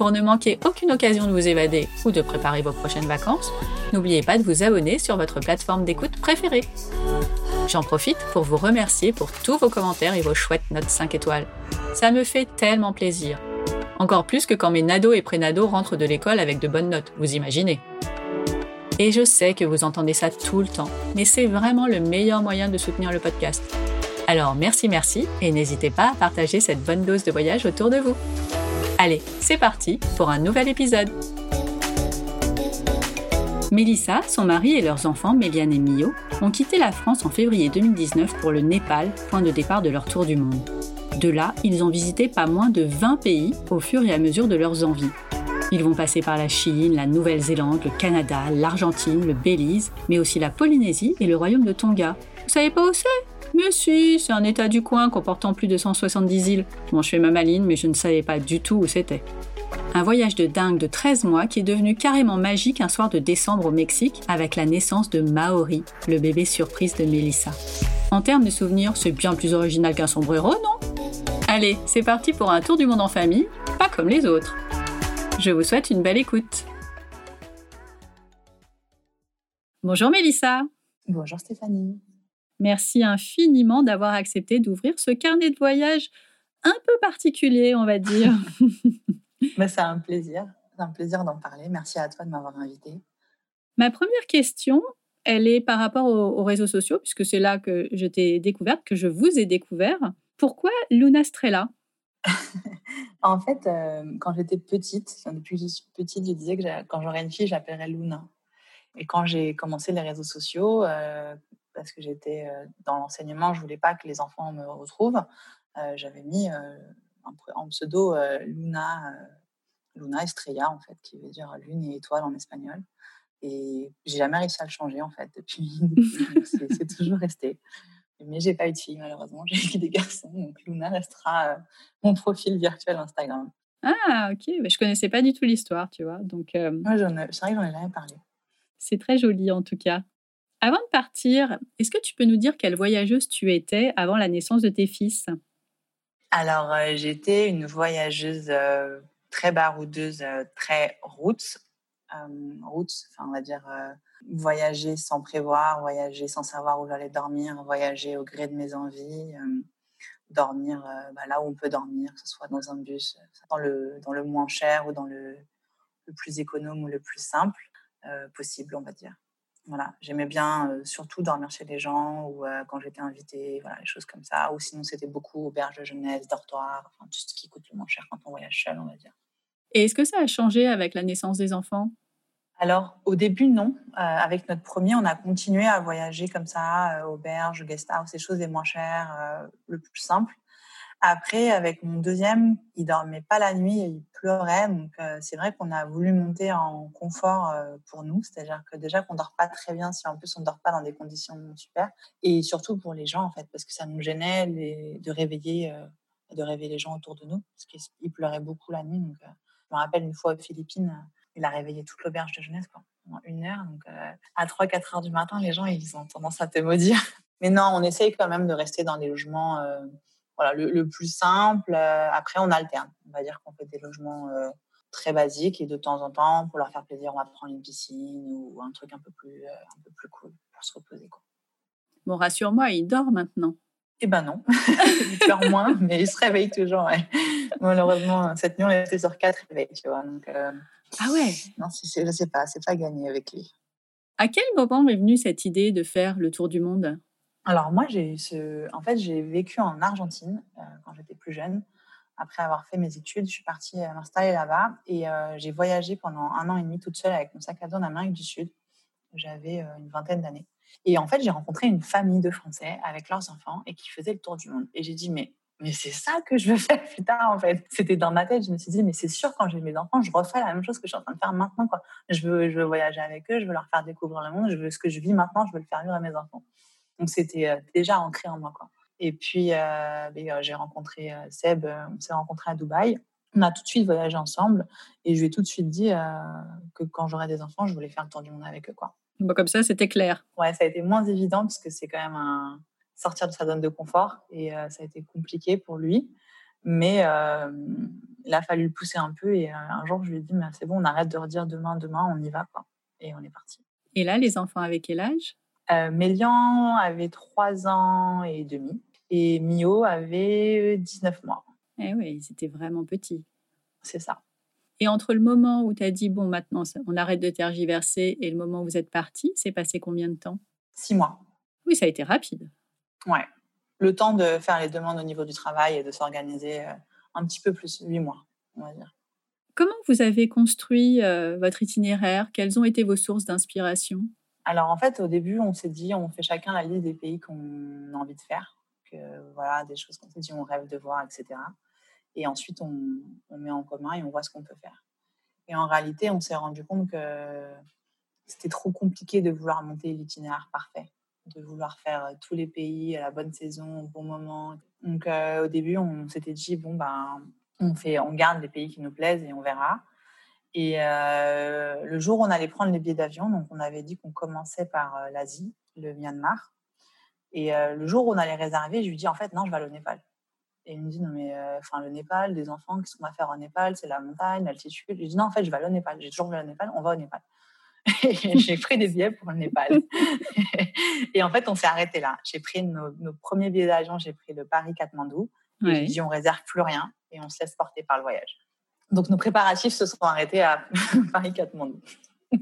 Pour ne manquer aucune occasion de vous évader ou de préparer vos prochaines vacances, n'oubliez pas de vous abonner sur votre plateforme d'écoute préférée. J'en profite pour vous remercier pour tous vos commentaires et vos chouettes notes 5 étoiles. Ça me fait tellement plaisir. Encore plus que quand mes nados et prénados rentrent de l'école avec de bonnes notes, vous imaginez. Et je sais que vous entendez ça tout le temps, mais c'est vraiment le meilleur moyen de soutenir le podcast. Alors merci merci et n'hésitez pas à partager cette bonne dose de voyage autour de vous. Allez, c'est parti pour un nouvel épisode. Mélissa, son mari et leurs enfants, Méliane et Mio, ont quitté la France en février 2019 pour le Népal, point de départ de leur tour du monde. De là, ils ont visité pas moins de 20 pays au fur et à mesure de leurs envies. Ils vont passer par la Chine, la Nouvelle-Zélande, le Canada, l'Argentine, le Belize, mais aussi la Polynésie et le royaume de Tonga. Vous savez pas où c'est? Mais si, c'est un état du coin comportant plus de 170 îles. Bon, je fais ma maline, mais je ne savais pas du tout où c'était. Un voyage de dingue de 13 mois qui est devenu carrément magique un soir de décembre au Mexique avec la naissance de Maori, le bébé surprise de Melissa. En termes de souvenirs, c'est bien plus original qu'un sombrero, non? Allez, c'est parti pour un tour du monde en famille, pas comme les autres. Je vous souhaite une belle écoute. Bonjour Mélissa. Bonjour Stéphanie. Merci infiniment d'avoir accepté d'ouvrir ce carnet de voyage un peu particulier, on va dire. bah, c'est un plaisir. C'est un plaisir d'en parler. Merci à toi de m'avoir invité. Ma première question, elle est par rapport aux, réseaux sociaux, puisque c'est là que je t'ai découverte, que je vous ai découvert. Pourquoi Luna Strella? En fait, euh, quand j'étais petite, depuis que je suis petite, je disais que quand j'aurais une fille, j'appellerais Luna. Et quand j'ai commencé les réseaux sociaux, euh, parce que j'étais dans l'enseignement, je voulais pas que les enfants me retrouvent. J'avais mis en pseudo Luna, Luna Estrella, en fait, qui veut dire lune et étoile en espagnol. Et j'ai jamais réussi à le changer, en fait, depuis. c'est toujours resté. Mais j'ai pas eu de fille, malheureusement. J'ai eu des garçons. Donc Luna restera mon profil virtuel Instagram. Ah, ok. Mais je connaissais pas du tout l'histoire, tu vois. Donc, Moi, c'est vrai que j'en ai jamais parlé. C'est très joli, en tout cas. Avant de partir, est-ce que tu peux nous dire quelle voyageuse tu étais avant la naissance de tes fils? Alors, euh, j'étais une voyageuse euh, très baroudeuse, euh, très route. route, enfin, on va dire voyager sans prévoir, voyager sans savoir où j'allais dormir, voyager au gré de mes envies, dormir bah, là où on peut dormir, que ce soit dans un bus, dans le, moins cher ou dans le, le plus économe ou le plus simple possible, on va dire. Voilà, j'aimais bien surtout dormir chez les gens ou quand j'étais invitée, voilà, les choses comme ça. Ou sinon, c'était beaucoup auberge de jeunesse, dortoir, enfin, tout ce qui coûte le moins cher quand on voyage seul, on va dire. Et est-ce que ça a changé avec la naissance des enfants? Alors, au début, non. avec notre premier, on a continué à voyager comme ça, auberge, guest house, ces choses les moins chères, le plus simple. Après, avec mon deuxième, il dormait pas la nuit il pleurait. Donc, euh, c'est vrai qu'on a voulu monter en confort euh, pour nous. C'est-à-dire que déjà qu'on dort pas très bien, si en plus on dort pas dans des conditions super. Et surtout pour les gens, en fait, parce que ça nous gênait de réveiller, euh, de réveiller les gens autour de nous. Parce qu'il pleurait beaucoup la nuit. Donc, je me rappelle une fois aux Philippines, il a réveillé toute l'auberge de jeunesse, quoi, pendant une heure. Donc, à 3-4 heures du matin, les gens, ils ont tendance à te maudire. Mais non, on essaye quand même de rester dans des logements voilà, le, plus simple. Euh, après, on alterne. On va dire qu'on fait des logements euh, très basiques et de temps en temps, pour leur faire plaisir, on va prendre une piscine ou un truc un peu plus, euh, un peu plus cool pour se reposer. Quoi. Bon, rassure-moi, il dort maintenant. Eh ben non, il dort moins, mais il se réveille toujours. Malheureusement, cette nuit, on était sur quatre réveils, tu vois. Donc, ah ouais Non, je sais pas, c'est pas gagné avec lui. À quel moment est venue cette idée de faire le tour du monde? Alors moi, j'ai ce... en fait, j'ai vécu en Argentine euh, quand j'étais plus jeune. Après avoir fait mes études, je suis partie euh, m'installer là-bas et euh, j'ai voyagé pendant un an et demi toute seule avec mon sac à dos en Amérique du Sud. J'avais une vingtaine d'années. Et en fait, j'ai rencontré une famille de Français avec leurs enfants et qui faisaient le tour du monde. Et j'ai dit, mais mais c'est ça que je veux faire plus tard en fait. C'était dans ma tête, je me suis dit mais c'est sûr quand j'ai mes enfants, je refais la même chose que je suis en train de faire maintenant quoi. Je veux je veux voyager avec eux, je veux leur faire découvrir le monde, je veux ce que je vis maintenant, je veux le faire vivre à mes enfants. Donc c'était euh, déjà ancré en moi quoi. Et puis euh, ben, euh, j'ai rencontré Seb, on s'est rencontré à Dubaï. On a tout de suite voyagé ensemble et je lui ai tout de suite dit que quand j'aurais des enfants, je voulais faire le tour du monde avec eux quoi. Bon, comme ça, c'était clair. Ouais, ça a été moins évident parce que c'est quand même un sortir de sa zone de confort et euh, ça a été compliqué pour lui. Mais euh, il a fallu le pousser un peu et euh, un jour je lui ai dit c'est bon, on arrête de redire demain, demain, on y va quoi. Et on est parti. Et là, les enfants avaient quel âge? Mélian avait 3 ans et demi et Mio avait 19 mois. Eh oui, ils étaient vraiment petits. C'est ça. Et entre le moment où tu as dit, bon, maintenant, on arrête de tergiverser et le moment où vous êtes parti, c'est passé combien de temps? Six mois. Oui, ça a été rapide. Ouais. Le temps de faire les demandes au niveau du travail et de s'organiser euh, un petit peu plus, huit mois, on va dire. Comment vous avez construit euh, votre itinéraire? Quelles ont été vos sources d'inspiration? Alors en fait, au début, on s'est dit, on fait chacun la liste des pays qu'on a envie de faire, que voilà, des choses qu'on s'est dit, on rêve de voir, etc. Et ensuite, on, met en commun et on voit ce qu'on peut faire. Et en réalité, on s'est rendu compte que c'était trop compliqué de vouloir monter l'itinéraire parfait de vouloir faire euh, tous les pays à la bonne saison, au bon moment. Donc euh, au début, on s'était dit bon ben on fait, on garde les pays qui nous plaisent et on verra. Et euh, le jour où on allait prendre les billets d'avion, donc on avait dit qu'on commençait par l'Asie, le Myanmar. Et le jour où on allait réserver, je lui dis en fait non, je vais au Népal. Et il me dit non mais enfin le Népal, des enfants, qu'est-ce qu'on va faire au Népal? C'est la montagne, l'altitude. Je lui dis non en fait je vais au Népal. J'ai toujours voulu au Népal, on va au Népal. j'ai pris des billets pour le Népal. et en fait, on s'est arrêté là. J'ai pris nos, premiers billets d'avion, j'ai pris le Paris-Katmandou. Et j'ai dit, on réserve plus rien et on se laisse porter par le voyage. Donc, nos préparatifs se sont arrêtés à Paris-Katmandou.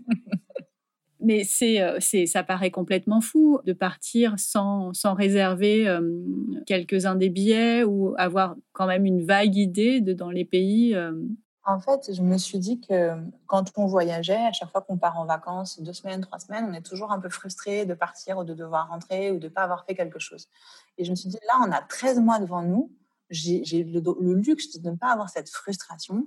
Mais c'est, euh, c'est, ça paraît complètement fou de partir sans, sans réserver euh, quelques-uns des billets ou avoir quand même une vague idée de dans les pays. Euh, en fait, je me suis dit que quand on voyageait, à chaque fois qu'on part en vacances, deux semaines, trois semaines, on est toujours un peu frustré de partir ou de devoir rentrer ou de ne pas avoir fait quelque chose. Et je me suis dit, là, on a 13 mois devant nous. J'ai le, luxe de ne pas avoir cette frustration.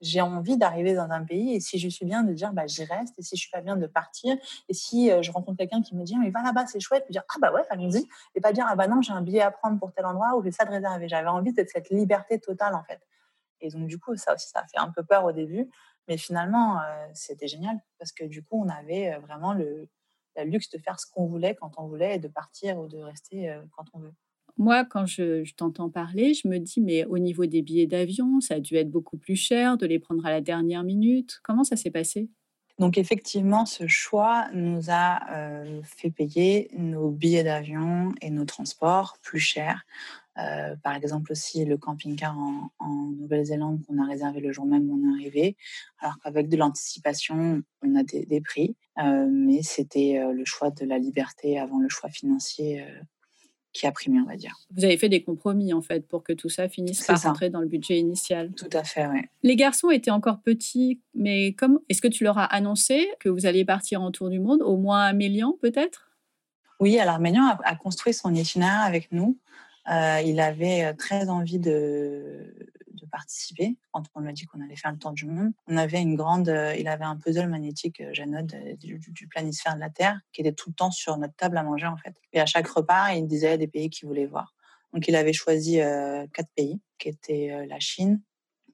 J'ai envie d'arriver dans un pays et si je suis bien, de dire, bah, j'y reste. Et si je suis pas bien, de partir. Et si euh, je rencontre quelqu'un qui me dit, mais va là-bas, c'est chouette, de dire, ah bah ouais, allons-y. Et pas dire, ah bah non, j'ai un billet à prendre pour tel endroit ou j'ai ça de réserver. J'avais envie de cette liberté totale, en fait. Et donc, du coup, ça aussi, ça fait un peu peur au début. Mais finalement, euh, c'était génial parce que du coup, on avait euh, vraiment le, luxe de faire ce qu'on voulait quand on voulait et de partir ou de rester quand on veut. Moi, quand je, t'entends parler, je me dis, mais au niveau des billets d'avion, ça a dû être beaucoup plus cher de les prendre à la dernière minute. Comment ça s'est passé? Donc effectivement, ce choix nous a fait payer nos billets d'avion et nos transports plus chers euh, par exemple aussi le camping-car en, Nouvelle-Zélande qu'on a réservé le jour même où on est arrivé, alors qu'avec de l'anticipation, on a des, prix, euh, mais c'était euh, le choix de la liberté avant le choix financier qui a primé, on va dire. Vous avez fait des compromis en fait pour que tout ça finisse par rentrer dans le budget initial. Tout à fait, oui. Les garçons étaient encore petits, mais comme est-ce que tu leur as annoncé que vous alliez partir en tour du monde, au moins à Mélian peut-être? Oui, alors Mélian a, construit son itinéraire avec nous. Euh, il avait euh, très envie de, participer quand on lui a dit qu'on allait faire le tour du monde. On avait une grande, euh, il avait un puzzle magnétique, Janod, du, du, planisphère de la Terre, qui était tout le temps sur notre table à manger en fait. Et à chaque repas, il disait des pays qu'il voulait voir. Donc il avait choisi quatre pays, qui étaient la Chine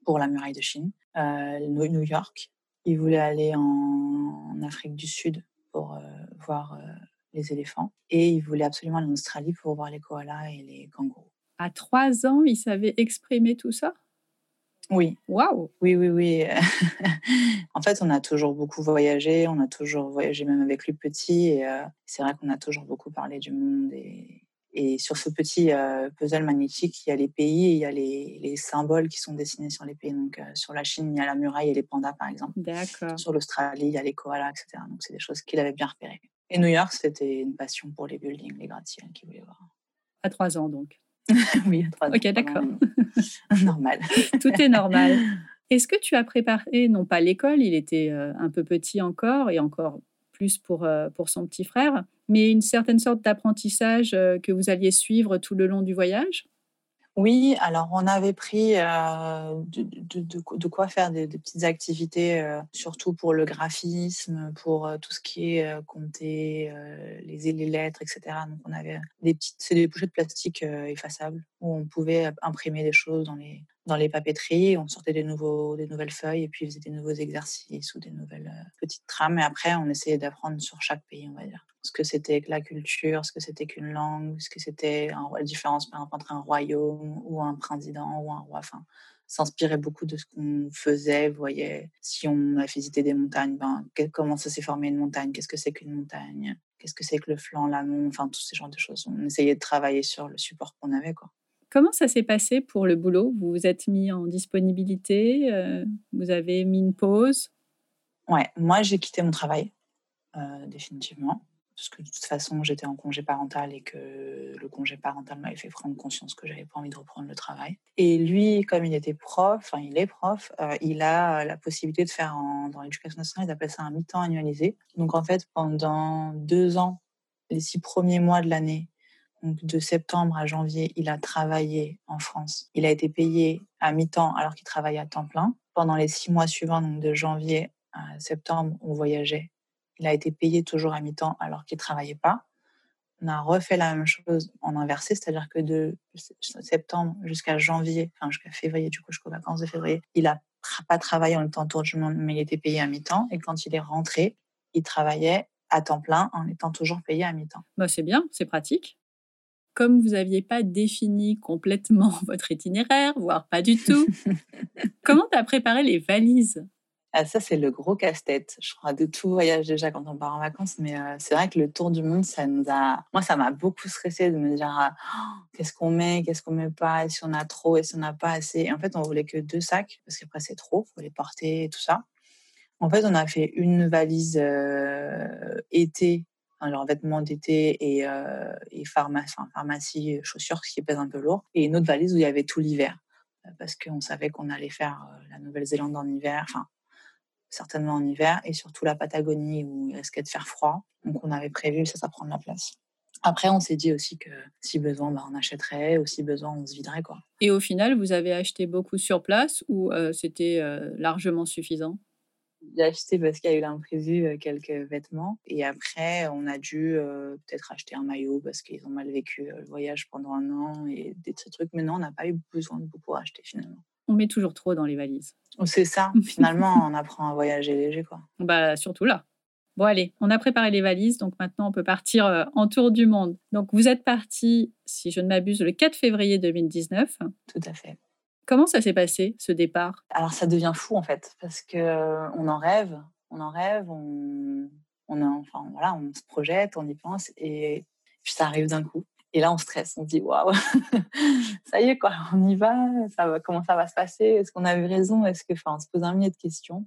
pour la muraille de Chine, New York. Il voulait aller en, Afrique du Sud pour voir les éléphants. Et il voulait absolument aller en Australie pour voir les koalas et les kangourous. À trois ans, il savait exprimer tout ça? Oui. Waouh Oui, oui, oui. en fait, on a toujours beaucoup voyagé. On a toujours voyagé même avec lui petit. Et euh, c'est vrai qu'on a toujours beaucoup parlé du monde. Et, et sur ce petit euh, puzzle magnétique, il y a les pays et il y a les, les symboles qui sont dessinés sur les pays. Donc, euh, sur la Chine, il y a la muraille et les pandas, par exemple. D'accord. Sur l'Australie, il y a les koalas, etc. Donc, c'est des choses qu'il avait bien repérées. Et New York, c'était une passion pour les buildings, les gratte-ciels qu'il voulait voir. À trois ans, donc. Oui, à trois ans. Ok, d'accord. normal. Tout est normal. Est-ce que tu as préparé, non pas l'école, il était euh, un peu petit encore et encore plus pour, euh, pour son petit frère, mais une certaine sorte d'apprentissage euh, que vous alliez suivre tout le long du voyage? Oui, alors on avait pris euh, de, quoi faire des, petites activités, euh, surtout pour le graphisme, pour euh, tout ce qui est compter les, les lettres, etc. Donc on avait des petites, c'est des pochettes de plastique effaçables où on pouvait imprimer des choses dans les dans les papeteries, on sortait des, nouveaux, des nouvelles feuilles et puis on faisait des nouveaux exercices ou des nouvelles petites trames. Et après, on essayait d'apprendre sur chaque pays, on va dire. Ce que c'était que la culture, ce que c'était qu'une langue, ce que c'était la différence par exemple, entre un royaume ou un président ou un roi. Enfin, s'inspirait beaucoup de ce qu'on faisait. Voyez, si on a visité des montagnes, ben, comment ça s'est formé une montagne? Qu'est-ce que c'est qu'une montagne? Qu'est-ce que c'est que le flanc, l'amont? Enfin, tous ces genres de choses. On essayait de travailler sur le support qu'on avait, quoi. Comment ça s'est passé pour le boulot? Vous vous êtes mis en disponibilité euh, Vous avez mis une pause? Ouais, moi j'ai quitté mon travail, euh, définitivement. Parce que de toute façon, j'étais en congé parental et que le congé parental m'avait fait prendre conscience que j'avais pas envie de reprendre le travail. Et lui, comme il était prof, enfin il est prof, euh, il a la possibilité de faire dans l'éducation nationale, il appelle ça un mi-temps annualisé. Donc en fait, pendant deux ans, les six premiers mois de l'année, donc de septembre à janvier, il a travaillé en France. Il a été payé à mi-temps alors qu'il travaillait à temps plein. Pendant les six mois suivants, donc de janvier à septembre, on voyageait. Il a été payé toujours à mi-temps alors qu'il travaillait pas. On a refait la même chose en inversé, c'est-à-dire que de septembre jusqu'à janvier, enfin jusqu'à février, du coup jusqu'aux vacances de février, il n'a pas travaillé en étant tour du monde, mais il était payé à mi-temps. Et quand il est rentré, il travaillait à temps plein en étant toujours payé à mi-temps. Bah c'est bien, c'est pratique comme vous n'aviez pas défini complètement votre itinéraire, voire pas du tout, comment tu as préparé les valises? Ah, ça, c'est le gros casse-tête, je crois, de tout voyage déjà quand on part en vacances. Mais euh, c'est vrai que le tour du monde, ça nous a. Moi, ça m'a beaucoup stressé de me dire oh, qu'est-ce qu'on met, qu'est-ce qu'on met pas, si on a trop, et si on n'a pas assez. Et en fait, on voulait que deux sacs, parce qu'après, c'est trop, il faut les porter et tout ça. En fait, on a fait une valise euh, été alors vêtements d'été et, euh, et pharmacie, pharmacie, chaussures, ce qui pèse un peu lourd, et une autre valise où il y avait tout l'hiver, euh, parce qu'on savait qu'on allait faire euh, la Nouvelle-Zélande en hiver, enfin certainement en hiver, et surtout la Patagonie où il risquait de faire froid. Donc on avait prévu ça, ça prend de la place. Après, on s'est dit aussi que si besoin, bah, on achèterait, ou si besoin, on se viderait. Quoi. Et au final, vous avez acheté beaucoup sur place ou c'était largement suffisant? J'ai acheté parce qu'il y a eu l'imprévu quelques vêtements. Et après, on a dû peut-être acheter un maillot parce qu'ils ont mal vécu le voyage pendant un an et des trucs. Mais non, on n'a pas eu besoin de beaucoup acheter finalement. On met toujours trop dans les valises. C'est ça. Finalement, on apprend à voyager léger. quoi. Bah, surtout là. Bon, allez, on a préparé les valises, donc maintenant on peut partir en tour du monde. Donc vous êtes parti, si je ne m'abuse, le 4 février 2019. Tout à fait. Comment ça s'est passé, ce départ? Alors, ça devient fou, en fait, parce que euh, on en rêve, on en rêve, on, enfin, voilà, on se projette, on y pense, et puis ça arrive d'un coup. Et là, on stresse, on se dit, waouh, ça y est, quoi, on y va, ça va, comment ça va se passer? Est-ce qu'on a eu raison? Est-ce que, enfin, on se pose un millier de questions.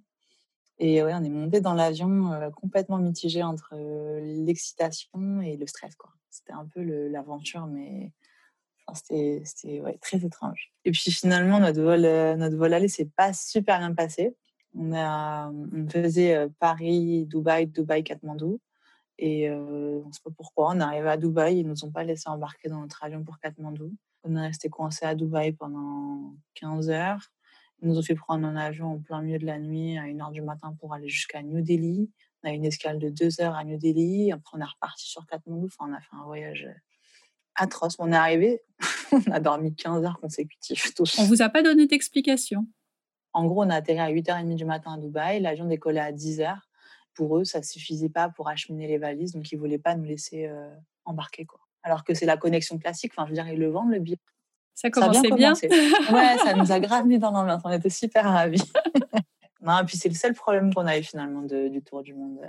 Et ouais, on est monté dans l'avion euh, complètement mitigé entre euh, l'excitation et le stress. C'était un peu l'aventure, mais c'était très étrange. Et puis finalement, notre vol, euh, notre vol aller s'est pas super bien passé. On, faisait euh, Paris, Dubaï, Dubaï, Katmandou. Et euh, on ne sait pas pourquoi. On est arrivé à Dubaï, ils ne nous ont pas laissé embarquer dans notre avion pour Katmandou. On est resté coincé à Dubaï pendant 15 heures. Ils nous ont fait prendre un avion en plein milieu de la nuit à 1h du matin pour aller jusqu'à New Delhi. On a eu une escale de 2 heures à New Delhi. Après, on est reparti sur Katmandou. Enfin, on a fait un voyage atroce. On est arrivé, on a dormi 15 heures consécutives. On vous a pas donné d'explication En gros, on a atterri à 8h30 du matin à Dubaï. L'avion décollait à 10h. Pour eux, ça ne suffisait pas pour acheminer les valises. Donc, ils ne voulaient pas nous laisser euh, embarquer. Quoi. Alors que c'est la connexion classique. Enfin, je veux dire, ils le vendent, le billet. Ça commençait bien. ouais, ça nous a grave mis dans l'ambiance. On était super ravis. non, et puis c'est le seul problème qu'on a eu finalement du Tour du Monde.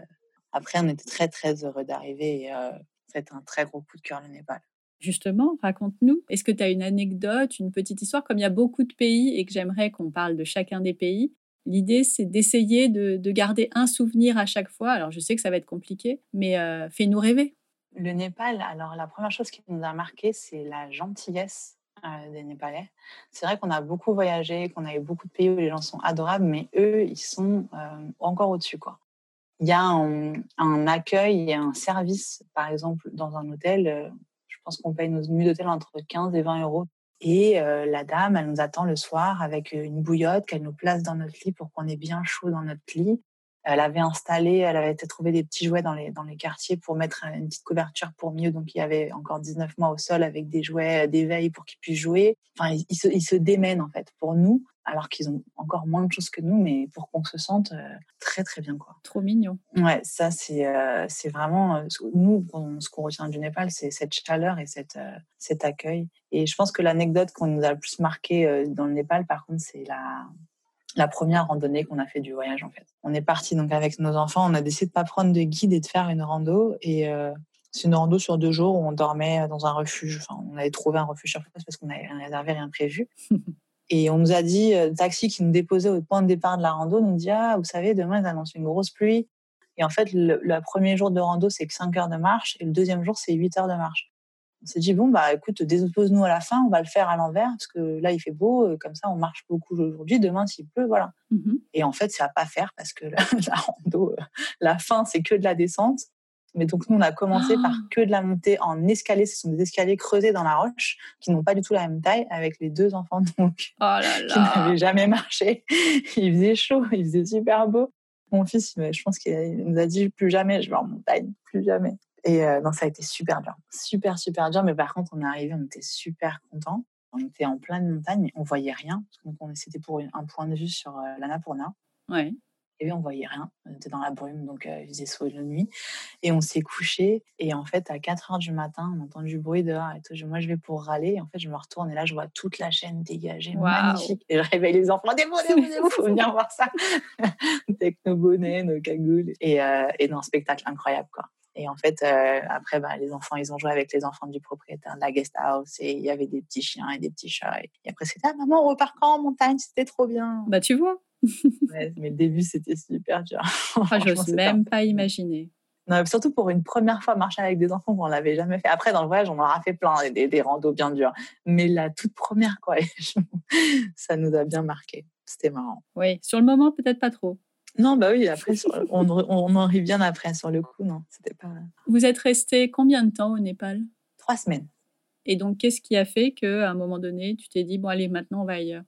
Après, on était très, très heureux d'arriver. Et euh, c'était un très gros coup de cœur, le Népal. Justement, raconte-nous. Est-ce que tu as une anecdote, une petite histoire? Comme il y a beaucoup de pays et que j'aimerais qu'on parle de chacun des pays, l'idée c'est d'essayer de, garder un souvenir à chaque fois. Alors je sais que ça va être compliqué, mais euh, fais-nous rêver. Le Népal, alors la première chose qui nous a marqué, c'est la gentillesse euh, des Népalais. C'est vrai qu'on a beaucoup voyagé, qu'on a eu beaucoup de pays où les gens sont adorables, mais eux, ils sont euh, encore au-dessus. quoi. Il y a un, un, accueil et un service, par exemple, dans un hôtel qu'on paye nos nuits d'hôtel entre 15 et 20 euros. Et la dame, elle nous attend le soir avec une bouillotte qu'elle nous place dans notre lit pour qu'on ait bien chaud dans notre lit. Elle avait installé, elle avait été trouver des petits jouets dans les, dans les quartiers pour mettre une petite couverture pour mieux. Donc, il y avait encore 19 mois au sol avec des jouets d'éveil pour qu'ils puissent jouer. Enfin, ils, se, ils se démènent, en fait, pour nous, alors qu'ils ont encore moins de choses que nous, mais pour qu'on se sente euh, très, très bien, quoi. Trop mignon. Ouais, ça, c'est euh, c'est vraiment, euh, nous, ce qu'on retient du Népal, c'est cette chaleur et cette, cet accueil. Et je pense que l'anecdote qu'on nous a le plus marqué dans le Népal, par contre, c'est la, la première randonnée qu'on a fait du voyage en fait. On est parti donc avec nos enfants, on a décidé de pas prendre de guide et de faire une rando et euh, c'est une rando sur deux jours où on dormait dans un refuge. Enfin, on avait trouvé un refuge sur place parce qu'on avait réservé rien prévu. et on nous a dit, euh, le taxi qui nous déposait au point de départ de la rando nous dit ah vous savez demain ils annoncent une grosse pluie. Et en fait le, le premier jour de rando c'est que 5 heures de marche et le deuxième jour c'est 8 heures de marche on s'est dit bon bah écoute dépose-nous à la fin on va le faire à l'envers parce que là il fait beau euh, comme ça on marche beaucoup aujourd'hui. Demain s'il pleut voilà. Mmh et en fait ça va pas faire parce que la, la rando euh, la fin c'est que de la descente. Mais donc nous on a commencé par ah! que de la montée en escalier. Ce sont des escaliers creusés dans la roche qui n'ont pas du tout la même taille avec les deux enfants donc oh là là. qui n'avaient jamais marché. Il faisait chaud il faisait super beau. Mon fils je pense qu'il nous a dit plus jamais je vais en montagne plus jamais et euh, non, ça a été super dur, super super dur. Mais par contre, on est arrivé, on était super contents. On était en pleine montagne, on voyait rien. Donc c'était pour un point de vue sur euh, l'Annapurna. Ouais. Et on voyait rien. On était dans la brume, donc euh, il faisait soir de nuit. Et on s'est couché. Et en fait, à 4 heures du matin, on entend du bruit dehors. Et tout. Moi, je vais pour râler. Et en fait, je me retourne et là, je vois toute la chaîne dégagée, magnifique. Et je réveille les enfants. Des des il faut venir voir ça. Avec nos bonnets, nos cagoules. Et, euh, et dans un spectacle incroyable, quoi. Et en fait, euh, après, bah, les enfants, ils ont joué avec les enfants du propriétaire de la guest house et il y avait des petits chiens et des petits chats. Et, après, c'était ah, maman, on repart quand en montagne? C'était trop bien. Bah, tu vois. mais le début, c'était super dur. Ah, j'ose même pas imaginer. Non, surtout pour une première fois marcher avec des enfants, on l'avait jamais fait. Après, dans le voyage, on en a fait plein, des, des randos bien durs. Mais la toute première, quoi, ça nous a bien marqué. C'était marrant. Oui, sur le moment, peut-être pas trop. Non, bah oui, après, on, on, en rit bien après, sur le coup, non, c'était pas. Vous êtes resté combien de temps au Népal? Trois semaines. Et donc, qu'est-ce qui a fait qu'à un moment donné, tu t'es dit, bon, allez, maintenant, on va ailleurs?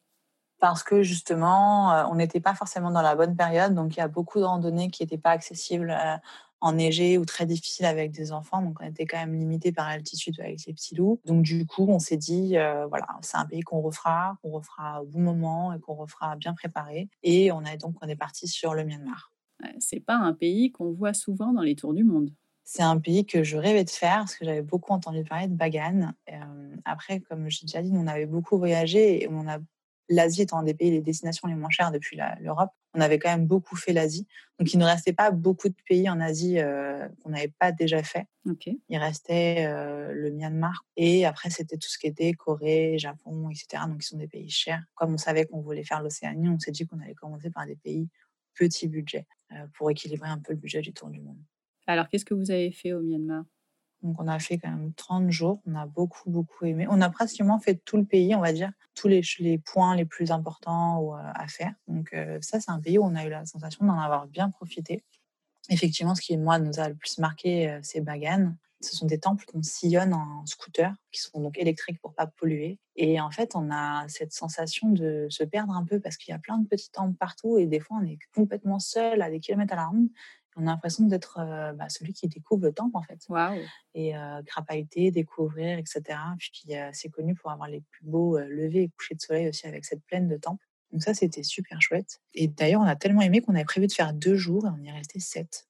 Parce que justement, euh, on n'était pas forcément dans la bonne période, donc il y a beaucoup de randonnées qui n'étaient pas accessibles euh, enneigé ou très difficile avec des enfants. Donc, on était quand même limité par l'altitude avec les petits loups. Donc, du coup, on s'est dit, euh, voilà, c'est un pays qu'on refera, qu'on refera au bon moment et qu'on refera bien préparé. Et on a donc, on est parti sur le Myanmar. C'est pas un pays qu'on voit souvent dans les tours du monde. C'est un pays que je rêvais de faire parce que j'avais beaucoup entendu parler de Bagan. Euh, après, comme j'ai déjà dit, on avait beaucoup voyagé et on a l'Asie étant un des pays, les destinations les moins chères depuis l'Europe, on avait quand même beaucoup fait l'Asie. Donc, il ne restait pas beaucoup de pays en Asie euh, qu'on n'avait pas déjà fait. Il restait euh, le Myanmar. Et après, c'était tout ce qui était Corée, Japon, etc. Donc, ils sont des pays chers. Comme on savait qu'on voulait faire l'Océanie, on s'est dit qu'on allait commencer par des pays petit budget euh, pour équilibrer un peu le budget du tour du monde. Alors, qu'est-ce que vous avez fait au Myanmar? Donc, on a fait quand même 30 jours. On a beaucoup, beaucoup aimé. On a pratiquement fait tout le pays, on va dire, tous les, points les plus importants euh, à faire. Donc, euh, ça, c'est un pays où on a eu la sensation d'en avoir bien profité. Effectivement, ce qui, moi, nous a le plus marqué, euh, c'est Bagan. Ce sont des temples qu'on sillonne en scooter, qui sont donc électriques pour pas polluer. Et en fait, on a cette sensation de se perdre un peu parce qu'il y a plein de petits temples partout et des fois, on est complètement seul à des kilomètres à la ronde on a l'impression d'être euh, bah, celui qui découvre le temple en fait. Et euh, découvrir, etc. Puis euh, c'est connu pour avoir les plus beaux euh, levées et couchers de soleil aussi avec cette plaine de temple. Donc ça, c'était super chouette. Et d'ailleurs, on a tellement aimé qu'on avait prévu de faire deux jours et on y est resté sept.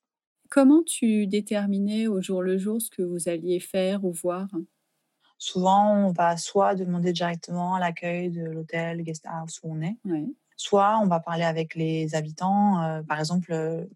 Comment tu déterminais au jour le jour ce que vous alliez faire ou voir? Souvent, on va soit demander directement à l'accueil de l'hôtel, guest house où on est, soit on va parler avec les habitants. par exemple,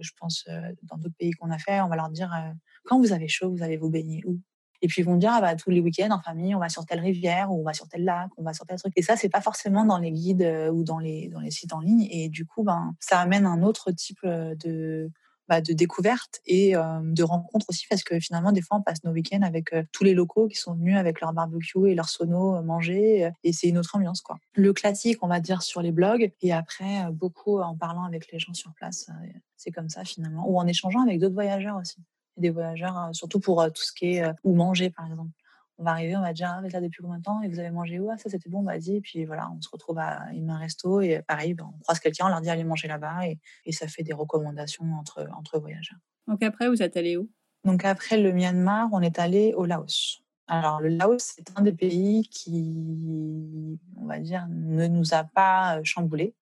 je pense, euh, dans d'autres pays qu'on a fait, on va leur dire euh, quand vous avez chaud, vous allez vous baigner où? Et puis ils vont dire ah bah tous les week-ends en famille on va sur telle rivière ou on va sur tel lac on va sur tel truc. Et ça c'est pas forcément dans les guides euh, ou dans les sites en ligne. Et du coup ben ça amène un autre type de bah, de découverte et de rencontres aussi parce que finalement des fois on passe nos week-ends avec tous les locaux qui sont venus avec leur barbecue et leur sono manger et c'est une autre ambiance quoi. Le classique on va dire sur les blogs et après beaucoup en parlant avec les gens sur place c'est comme ça finalement. Ou en échangeant avec d'autres voyageurs aussi. Des voyageurs surtout pour tout ce qui est ou manger par exemple On va arriver, on va dire, ah, vous êtes là depuis combien de temps et vous avez mangé où? Ah, Ça, c'était bon, vas-y. Et puis voilà, on se retrouve à un resto et pareil, ben, on croise quelqu'un, on leur dit allez manger là-bas et, et, ça fait des recommandations entre, entre voyageurs. Donc après, vous êtes allé où? Donc après le Myanmar, on est allé au Laos. Alors, le Laos, c'est un des pays qui, on va dire, ne nous a pas chamboulés.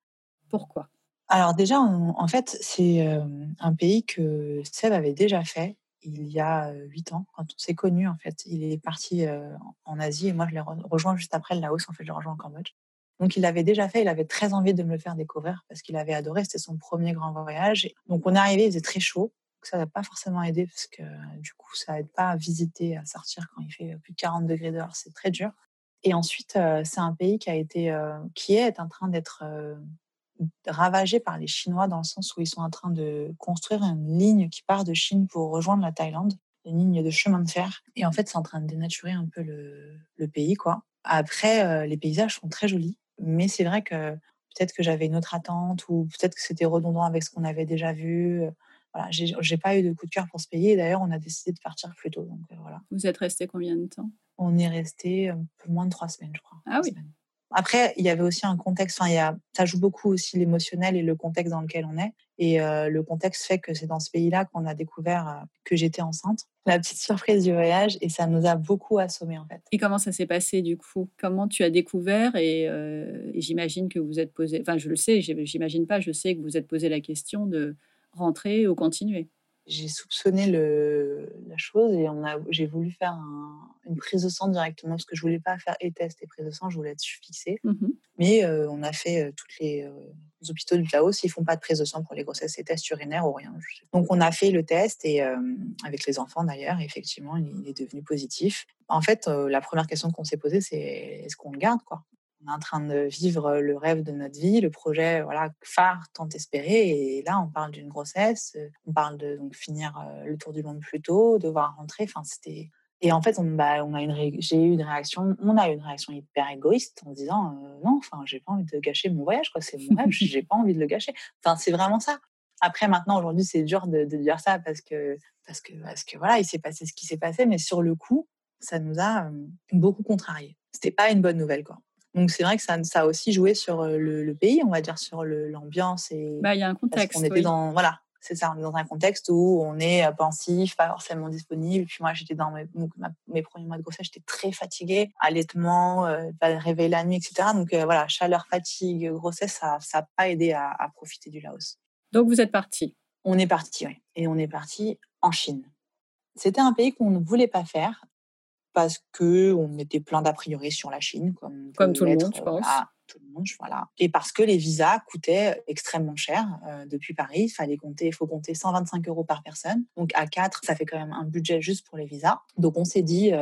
Pourquoi? Alors, déjà, en fait, c'est un pays que Seb avait déjà fait il y a huit ans, quand on s'est connus, en fait. Il est parti en Asie et moi, je l'ai rejoint juste après le Laos. En fait, je l'ai rejoint en Cambodge. Donc, il l'avait déjà fait. Il avait très envie de me le faire découvrir parce qu'il avait adoré. C'était son premier grand voyage. Donc, on est arrivé, il faisait très chaud ça n'a pas forcément aidé parce que du coup, ça aide pas à visiter, à sortir quand il fait plus de 40 degrés dehors, c'est très dur. Et ensuite, c'est un pays qui est en train d'être ravagé par les Chinois dans le sens où ils sont en train de construire une ligne qui part de Chine pour rejoindre la Thaïlande, une ligne de chemin de fer. Et en fait, c'est en train de dénaturer un peu le, le pays, quoi. Après, les paysages sont très jolis, mais c'est vrai que peut-être que j'avais une autre attente ou peut-être que c'était redondant avec ce qu'on avait déjà vu voilà, j'ai pas eu de coup de cœur pour ce pays. D'ailleurs, on a décidé de partir plus tôt. Donc, voilà. Vous êtes resté combien de temps? On est resté un peu moins de trois semaines, je crois. Ah oui. Après, il y avait aussi un contexte, enfin, ça joue beaucoup aussi l'émotionnel et le contexte dans lequel on est. Et le contexte fait que c'est dans ce pays-là qu'on a découvert que j'étais enceinte. La petite surprise du voyage, et ça nous a beaucoup assommés en fait. Et comment ça s'est passé du coup? Comment tu as découvert Et, et j'imagine que vous êtes posé, enfin je le sais, j'imagine pas, je sais que vous êtes posé la question de rentrer ou continuer J'ai soupçonné le, la chose et on a, j'ai voulu faire une prise de sang directement parce que je voulais pas faire et test et prise de sang, je voulais être fixée. Mmh Mais euh, on a fait euh, toutes les, euh, hôpitaux du Laos, ils font pas de prise de sang pour les grossesses et tests urinaires ou rien. Donc on a fait le test et avec les enfants d'ailleurs, effectivement, il est devenu positif. En fait, la première question qu'on s'est posée, c'est est-ce qu'on le garde quoi? On est en train de vivre le rêve de notre vie, le projet voilà phare tant espéré. Et là, on parle d'une grossesse, on parle de donc, finir le tour du monde plus tôt, devoir rentrer. Enfin, c'était et en fait, on, bah, on a une j'ai eu une réaction, on a eu une réaction hyper égoïste en se disant non, enfin, j'ai pas envie de gâcher mon voyage, quoi. C'est mon rêve, j'ai pas envie de le gâcher. Enfin, c'est vraiment ça. Après, maintenant, aujourd'hui, c'est dur de, de, dire ça parce que parce que parce que voilà, il s'est passé ce qui s'est passé, mais sur le coup, ça nous a beaucoup contrariés. C'était pas une bonne nouvelle, quoi. Donc c'est vrai que ça, ça, a aussi joué sur le, pays, on va dire, sur l'ambiance. bah, il y a un contexte. On était dans, voilà, c'est ça, on est dans un contexte où on est pensif, pas forcément disponible. Puis moi, j'étais dans mes, mes, premiers mois de grossesse, j'étais très fatiguée, allaitement, euh, pas réveiller la nuit, etc. Donc voilà, chaleur, fatigue, grossesse, ça n'a pas aidé à, à, profiter du Laos. Donc vous êtes parti On est parti, oui. Et on est parti en Chine. C'était un pays qu'on ne voulait pas faire parce que on était plein d'a priori sur la Chine, comme, comme tout le monde, je pense. tout le monde, voilà. Et parce que les visas coûtaient extrêmement cher depuis Paris. Il fallait compter, il faut compter 125 euros par personne. Donc à 4, ça fait quand même un budget juste pour les visas. Donc on s'est dit,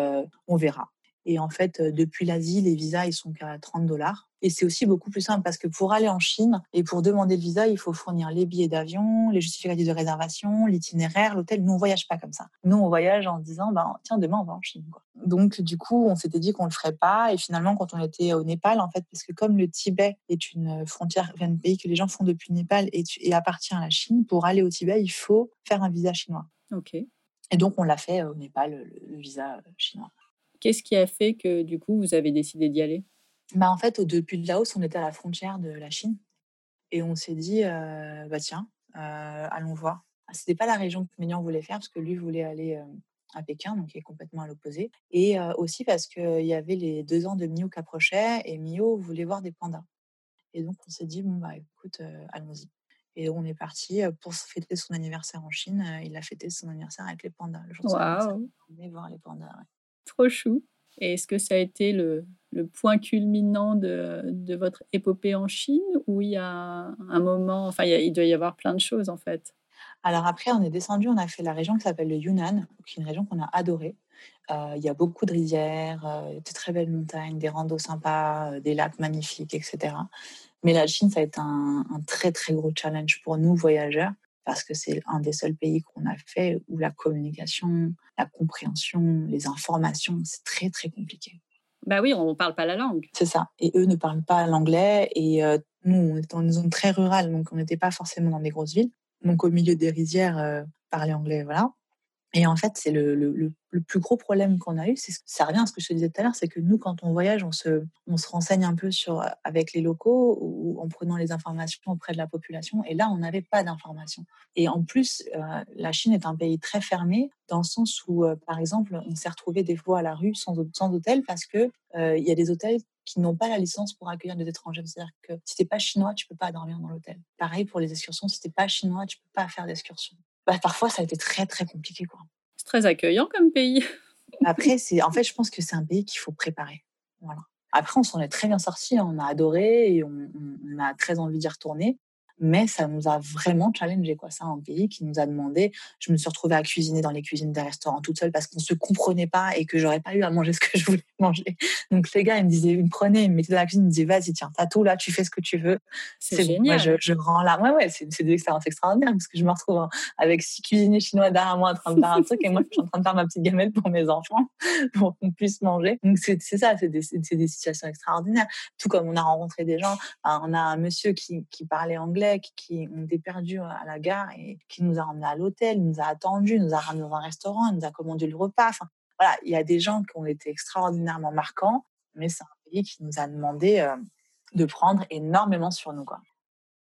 on verra. Et en fait, depuis l'Asie, les visas, ils sont qu'à 30 dollars. Et c'est aussi beaucoup plus simple parce que pour aller en Chine et pour demander le visa, il faut fournir les billets d'avion, les justificatifs de réservation, l'itinéraire, l'hôtel. Nous, on voyage pas comme ça. Nous, on voyage en disant, bah, tiens, demain, on va en Chine. Donc, du coup, on s'était dit qu'on le ferait pas. Et finalement, quand on était au Népal, en fait, parce que comme le Tibet est une frontière, un pays que les gens font depuis le Népal et, et appartient à la Chine, pour aller au Tibet, il faut faire un visa chinois. Ok. Et donc, on l'a fait au Népal, le, visa chinois. Qu'est-ce qui a fait que, du coup, vous avez décidé d'y aller? Bah, en fait, depuis le Laos, on était à la frontière de la Chine et on s'est dit, bah tiens, allons voir. Ah, c'était pas la région que Ménian voulait faire parce que lui voulait aller à Pékin, donc qui est complètement à l'opposé. Et aussi parce qu'il y avait les deux ans de Mio qui approchaient et Mio voulait voir des pandas. Et donc on s'est dit, bon, bah écoute, allons-y. Et on est parti pour fêter son anniversaire en Chine. Il a fêté son anniversaire avec les pandas. Le jour wow. On est voir les pandas. Trop chou. Et est-ce que ça a été le, point culminant de, votre épopée en Chine ou il y a un moment, enfin il, doit y avoir plein de choses en fait? Alors après on est descendu, on a fait la région qui s'appelle le Yunnan, qui est une région qu'on a adorée. Euh, il y a beaucoup de rizières, euh, de très belles montagnes, des randos sympas, euh, des lacs magnifiques, etc. Mais la Chine, ça a été un très très gros challenge pour nous voyageurs parce que c'est un des seuls pays qu'on a fait où la communication, la compréhension, les informations, c'est très très compliqué. Bah oui, on ne parle pas la langue. C'est ça. Et eux ne parlent pas l'anglais. Et euh, nous, on est dans une zone très rurale, donc on n'était pas forcément dans des grosses villes. Donc au milieu des rizières, euh, parler anglais, voilà. Et en fait, c'est le, le, le, plus gros problème qu'on a eu, c'est ça revient à ce que je te disais tout à l'heure, c'est que nous, quand on voyage, on se, on se renseigne un peu sur, avec les locaux ou en prenant les informations auprès de la population. Et là, on n'avait pas d'informations. Et en plus, euh, la Chine est un pays très fermé dans le sens où, euh, par exemple, on s'est retrouvé des fois à la rue sans, sans hôtel parce que euh, il y a des hôtels qui n'ont pas la licence pour accueillir des étrangers. C'est-à-dire que si t'es pas chinois, tu peux pas dormir dans l'hôtel. Pareil pour les excursions, si t'es pas chinois, tu peux pas faire d'excursion. Bah, parfois, ça a été très, très compliqué. Quoi. C'est très accueillant comme pays. Après, c'est, en fait, je pense que c'est un pays qu'il faut préparer. Voilà. Après, on s'en est très bien sorti, on a adoré et on, on a très envie d'y retourner mais ça nous a vraiment challengé quoi. C'est un pays qui nous a demandé. Je me suis retrouvée à cuisiner dans les cuisines des restaurants toute seule parce qu'on se comprenait pas et que j'aurais pas eu à manger ce que je voulais manger. Donc les gars, ils me disaient, ils me prenaient, ils me mettaient dans la cuisine, ils me disaient, vas-y, tiens, t'as tout là, tu fais ce que tu veux. C'est génial. je, je, rends là. Ouais, ouais, c'est des expériences extraordinaires parce que je me retrouve avec six cuisiniers chinois derrière moi en train de faire un truc et moi, je suis en train de faire ma petite gamelle pour mes enfants pour qu'on puisse manger. Donc c'est ça, c'est des, des, situations extraordinaires. Tout comme on a rencontré des gens, on a un monsieur qui, qui parlait anglais qui ont été perdus à la gare et qui nous a emmenés à l'hôtel, nous a attendus, nous a ramenés dans un restaurant, nous a commandé le repas. Enfin, voilà, il y a des gens qui ont été extraordinairement marquants, mais c'est un pays qui nous a demandé euh, de prendre énormément sur nous. Quoi.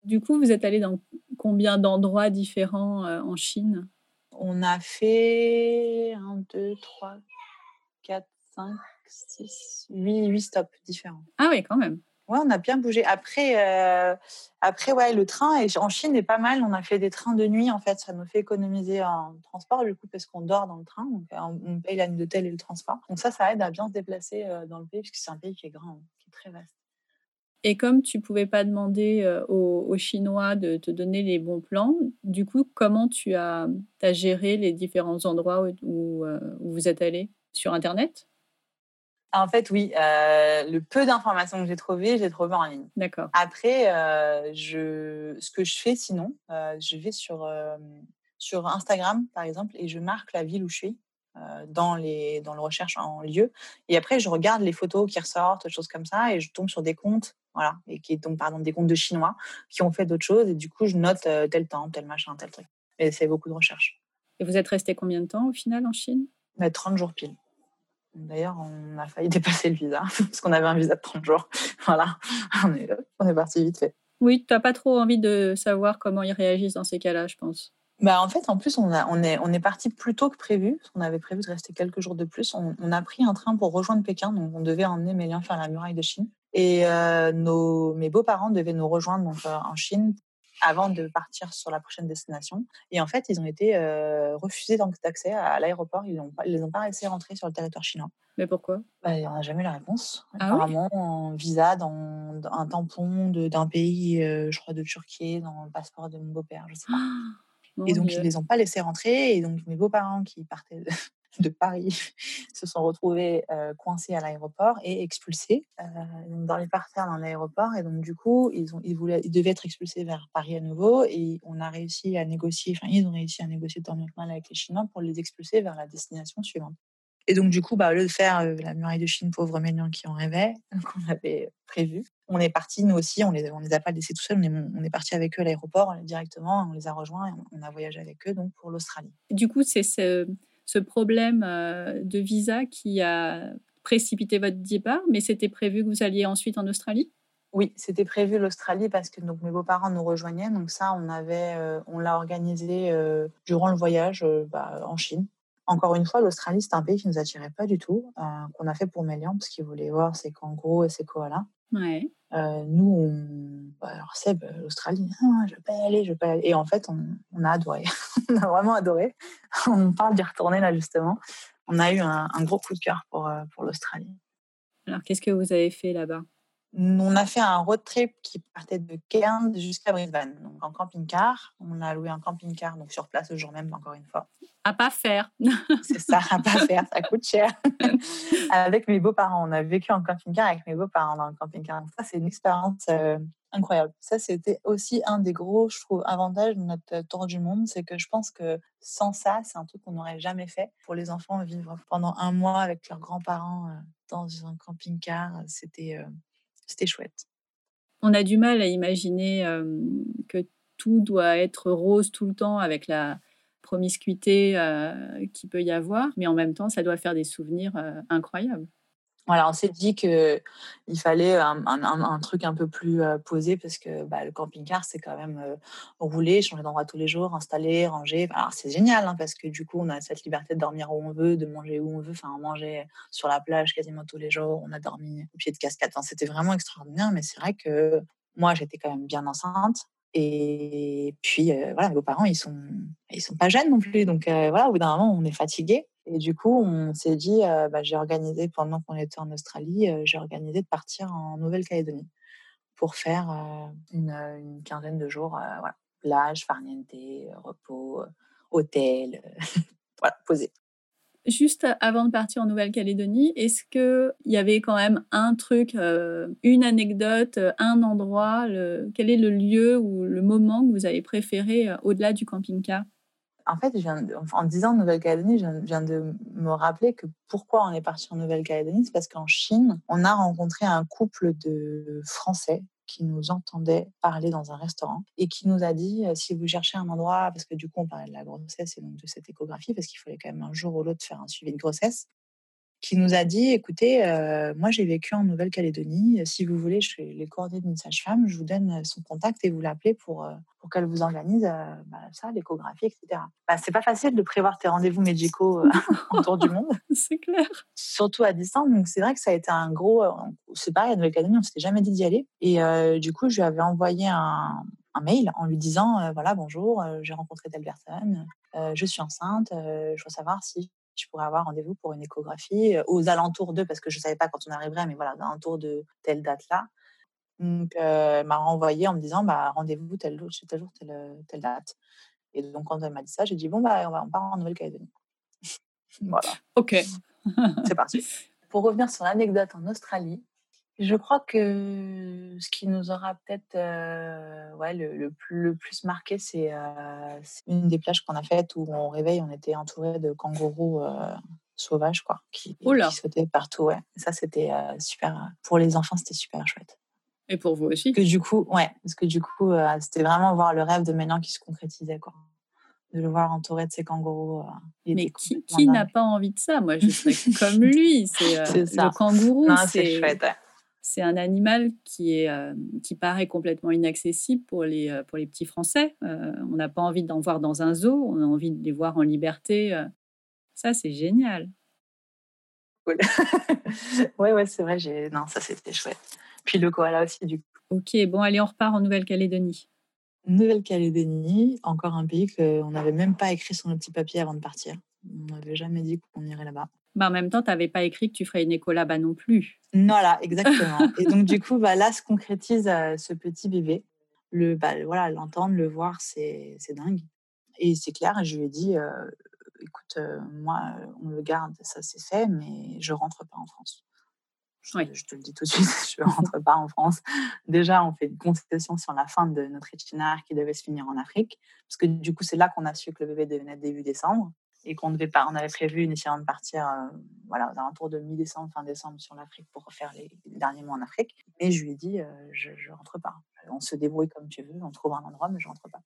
Du coup, vous êtes allé dans combien d'endroits différents euh, en Chine? On a fait 1, 2, 3, 4, 5, 6, 8, 8 stops différents. Ah oui, quand même. Ouais, on a bien bougé. Après, euh, après ouais, le train en Chine est pas mal. On a fait des trains de nuit en fait, ça nous fait économiser en transport du coup parce qu'on dort dans le train, euh, on paye la nuit d'hôtel et le transport. Donc ça, ça aide à bien se déplacer euh, dans le pays puisque c'est un pays qui est grand, qui est très vaste. Et comme tu pouvais pas demander aux, Chinois de te donner les bons plans, du coup, comment tu as, géré les différents endroits où, où, où vous êtes allé sur Internet? En fait, oui. Euh, le peu d'informations que j'ai trouvées, j'ai trouvé en ligne. D'accord. Après, euh, je, ce que je fais sinon, euh, je vais sur, sur Instagram, par exemple, et je marque la ville où je suis dans, les, dans le recherche en lieu. Et après, je regarde les photos qui ressortent, choses comme ça, et je tombe sur des comptes, voilà, et qui donc pardon des comptes de Chinois qui ont fait d'autres choses. Et du coup, je note tel temps, tel machin, tel truc. Et c'est beaucoup de recherche. Et vous êtes resté combien de temps au final en Chine? 30 jours pile. D'ailleurs, on a failli dépasser le visa parce qu'on avait un visa de 30 jours. Voilà, on est, on est parti vite fait. Oui, tu n'as pas trop envie de savoir comment ils réagissent dans ces cas-là, je pense. Bah, en fait, en plus, on, a, on, est, on est parti plus tôt que prévu. Parce qu'on avait prévu de rester quelques jours de plus. On, a pris un train pour rejoindre Pékin. Donc, on devait emmener mes liens faire la muraille de Chine. Et euh, nos, mes beaux-parents devaient nous rejoindre donc, euh, en Chine avant de partir sur la prochaine destination. Et en fait, ils ont été euh, refusés d'accès à l'aéroport. Ils ne les ont pas laissés rentrer sur le territoire chinois. Mais pourquoi? Bah, On n'a jamais la réponse. Ah Apparemment, un visa dans, un tampon d'un pays, euh, je crois de Turquie, dans le passeport de mon beau-père, je sais pas. Ah, et donc, ils ne les ont pas laissés rentrer. Et donc, mes beaux-parents qui partaient de Paris se sont retrouvés euh, coincés à l'aéroport et expulsés euh, dans les parterres dans l'aéroport. Et donc, du coup, ils, ont, ils, voulaient, ils devaient être expulsés vers Paris à nouveau. Et on a réussi à négocier, enfin, ils ont réussi à négocier bien que mal avec les Chinois pour les expulser vers la destination suivante. Et donc, du coup, bah, au lieu de faire euh, la muraille de Chine, pauvre Ménian qui en rêvait, qu'on avait prévu, on est parti, nous aussi, on les, on les a pas laissés tout seuls, on est, on est parti avec eux à l'aéroport directement, on les a rejoints et on, a voyagé avec eux donc pour l'Australie. Du coup, c'est ce, ce problème euh, de visa qui a précipité votre départ, mais c'était prévu que vous alliez ensuite en Australie? Oui, c'était prévu l'Australie parce que donc, mes beaux-parents nous rejoignaient. Donc ça, on, avait, euh, on l'a organisé euh, durant le voyage bah, en Chine. Encore une fois, l'Australie, c'est un pays qui ne nous attirait pas du tout, qu'on a fait pour Mélian, parce qu'il voulait voir ses kangourous et ses koalas. Ouais. nous, on... Bah, alors Seb, l'Australie, ah, je pas y aller, je pas y aller. Et en fait, on, on a adoré. on a vraiment adoré. on parle d'y retourner là, justement. On a eu un, un gros coup de cœur pour, pour l'Australie. Alors, qu'est-ce que vous avez fait là-bas? On a fait un road trip qui partait de Cairns jusqu'à Brisbane, donc en camping-car. On a loué un camping-car, donc sur place le jour même, encore une fois. À pas faire. C'est ça, à pas faire, ça coûte cher. avec mes beaux-parents, on a vécu en camping-car avec mes beaux-parents dans le camping-car. ça, c'est une expérience euh, incroyable. Ça, c'était aussi un des gros, je trouve, avantages de notre tour du monde, c'est que je pense que sans ça, c'est un truc qu'on n'aurait jamais fait. Pour les enfants, vivre pendant un mois avec leurs grands-parents euh, dans un camping-car, c'était euh, c'était chouette. On a du mal à imaginer que tout doit être rose tout le temps avec la promiscuité qui peut y avoir, mais en même temps, ça doit faire des souvenirs incroyables. Voilà, on s'est dit qu'il fallait un, truc un peu plus posé parce que bah, le camping-car, c'est quand même rouler, changer d'endroit tous les jours, installer, ranger. Alors, c'est génial hein, parce que du coup, on a cette liberté de dormir où on veut, de manger où on veut. Enfin, on mangeait sur la plage quasiment tous les jours, on a dormi au pied de cascade. c'était vraiment extraordinaire, mais c'est vrai que moi, j'étais quand même bien enceinte. Et puis, voilà, mes beaux-parents, ils sont, ils sont pas jeunes non plus. Donc, voilà, au bout d'un moment, on est fatigué. Et du coup, on s'est dit, bah, j'ai organisé, pendant qu'on était en Australie, j'ai organisé de partir en Nouvelle-Calédonie pour faire une, quinzaine de jours, plage, farniente, repos, hôtel, voilà, posé. Juste avant de partir en Nouvelle-Calédonie, est-ce qu'il y avait quand même un truc, une anecdote, un endroit Quel est le lieu ou le moment que vous avez préféré au-delà du camping-car? En fait, en disant Nouvelle-Calédonie, je viens de me rappeler que pourquoi on est parti en Nouvelle-Calédonie, c'est parce qu'en Chine, on a rencontré un couple de Français qui nous entendait parler dans un restaurant et qui nous a dit euh, si vous cherchez un endroit, parce que du coup on parlait de la grossesse et donc de cette échographie, parce qu'il fallait quand même un jour ou l'autre faire un suivi de grossesse, qui nous a dit écoutez, euh, moi j'ai vécu en Nouvelle-Calédonie. Si vous voulez, je les coordonnées d'une sage-femme, je vous donne son contact et vous l'appelez pour, euh, pour qu'elle vous organise euh, bah, ça, l'échographie, etc. Bah, c'est pas facile de prévoir tes rendez-vous médicaux autour du monde. C'est clair. Surtout à distance. Donc c'est vrai que ça a été un gros. c'est pareil, à Nouvelle-Calédonie, on s'était jamais dit d'y aller. Et du coup, je lui avais envoyé un, un mail en lui disant voilà, bonjour, j'ai rencontré telle personne, je suis enceinte, je veux savoir si je pourrais avoir rendez-vous pour une échographie aux alentours de, parce que je ne savais pas quand on arriverait, mais voilà, aux alentours de telle date-là. Donc, elle m'a renvoyé en me disant bah, rendez-vous tel jour, tel jour, telle, telle date. Et donc, quand elle m'a dit ça, j'ai dit bon, bah, on, va, on part en Nouvelle-Calédonie. voilà. Ok. C'est parti. Pour revenir sur l'anecdote en Australie, je crois que ce qui nous aura peut-être euh, ouais, le, plus, le, plus, marqué, euh, c'est une des plages qu'on a faites où on réveille, on était entouré de kangourous euh, sauvages quoi, qui, qui, sautaient partout. Ouais. Ça, c'était super. Pour les enfants, c'était super chouette. Et pour vous aussi? Que du coup, ouais, parce que du coup, c'était vraiment voir le rêve de maintenant qui se concrétisait. Quoi de le voir entouré de ces kangourous. Mais qui, qui n'a pas envie de ça? Moi, je serais comme lui. C'est le kangourou. C'est chouette. C'est un animal qui, est, euh, qui paraît complètement inaccessible pour les, euh, pour les petits Français. Euh, on n'a pas envie d'en voir dans un zoo, on a envie de les voir en liberté. Ça, c'est génial. Cool. ouais, ouais, c'est vrai. Non, ça, c'était chouette. Puis le koala aussi, du coup. Ok, bon, allez, on repart en Nouvelle-Calédonie. Nouvelle-Calédonie, encore un pays qu'on n'avait même pas écrit sur nos petits papiers avant de partir. On n'avait jamais dit qu'on irait là-bas. Bah en même temps, tu n'avais pas écrit que tu ferais une écho là-bas non plus. Voilà, exactement. et donc, du coup, bah, là se concrétise euh, ce petit bébé. Le, bah, voilà, l'entendre, le voir, c'est, dingue. Et c'est clair, je lui ai dit, euh, écoute, euh, moi, on le garde, ça c'est fait, mais je rentre pas en France. Je, je, te le dis tout de suite, je ne rentre pas en France. Déjà, on fait une concession sur la fin de notre itinéraire qui devait se finir en Afrique, parce que du coup, c'est là qu'on a su que le bébé devait naître début décembre et qu'on devait pas, on avait prévu initialement de partir, euh, voilà, aux alentours de mi-décembre, fin décembre sur l'Afrique pour refaire les, derniers mois en Afrique. Mais je lui ai dit, euh, je, je rentre pas. On se débrouille comme tu veux, on trouve un endroit, mais je rentre pas.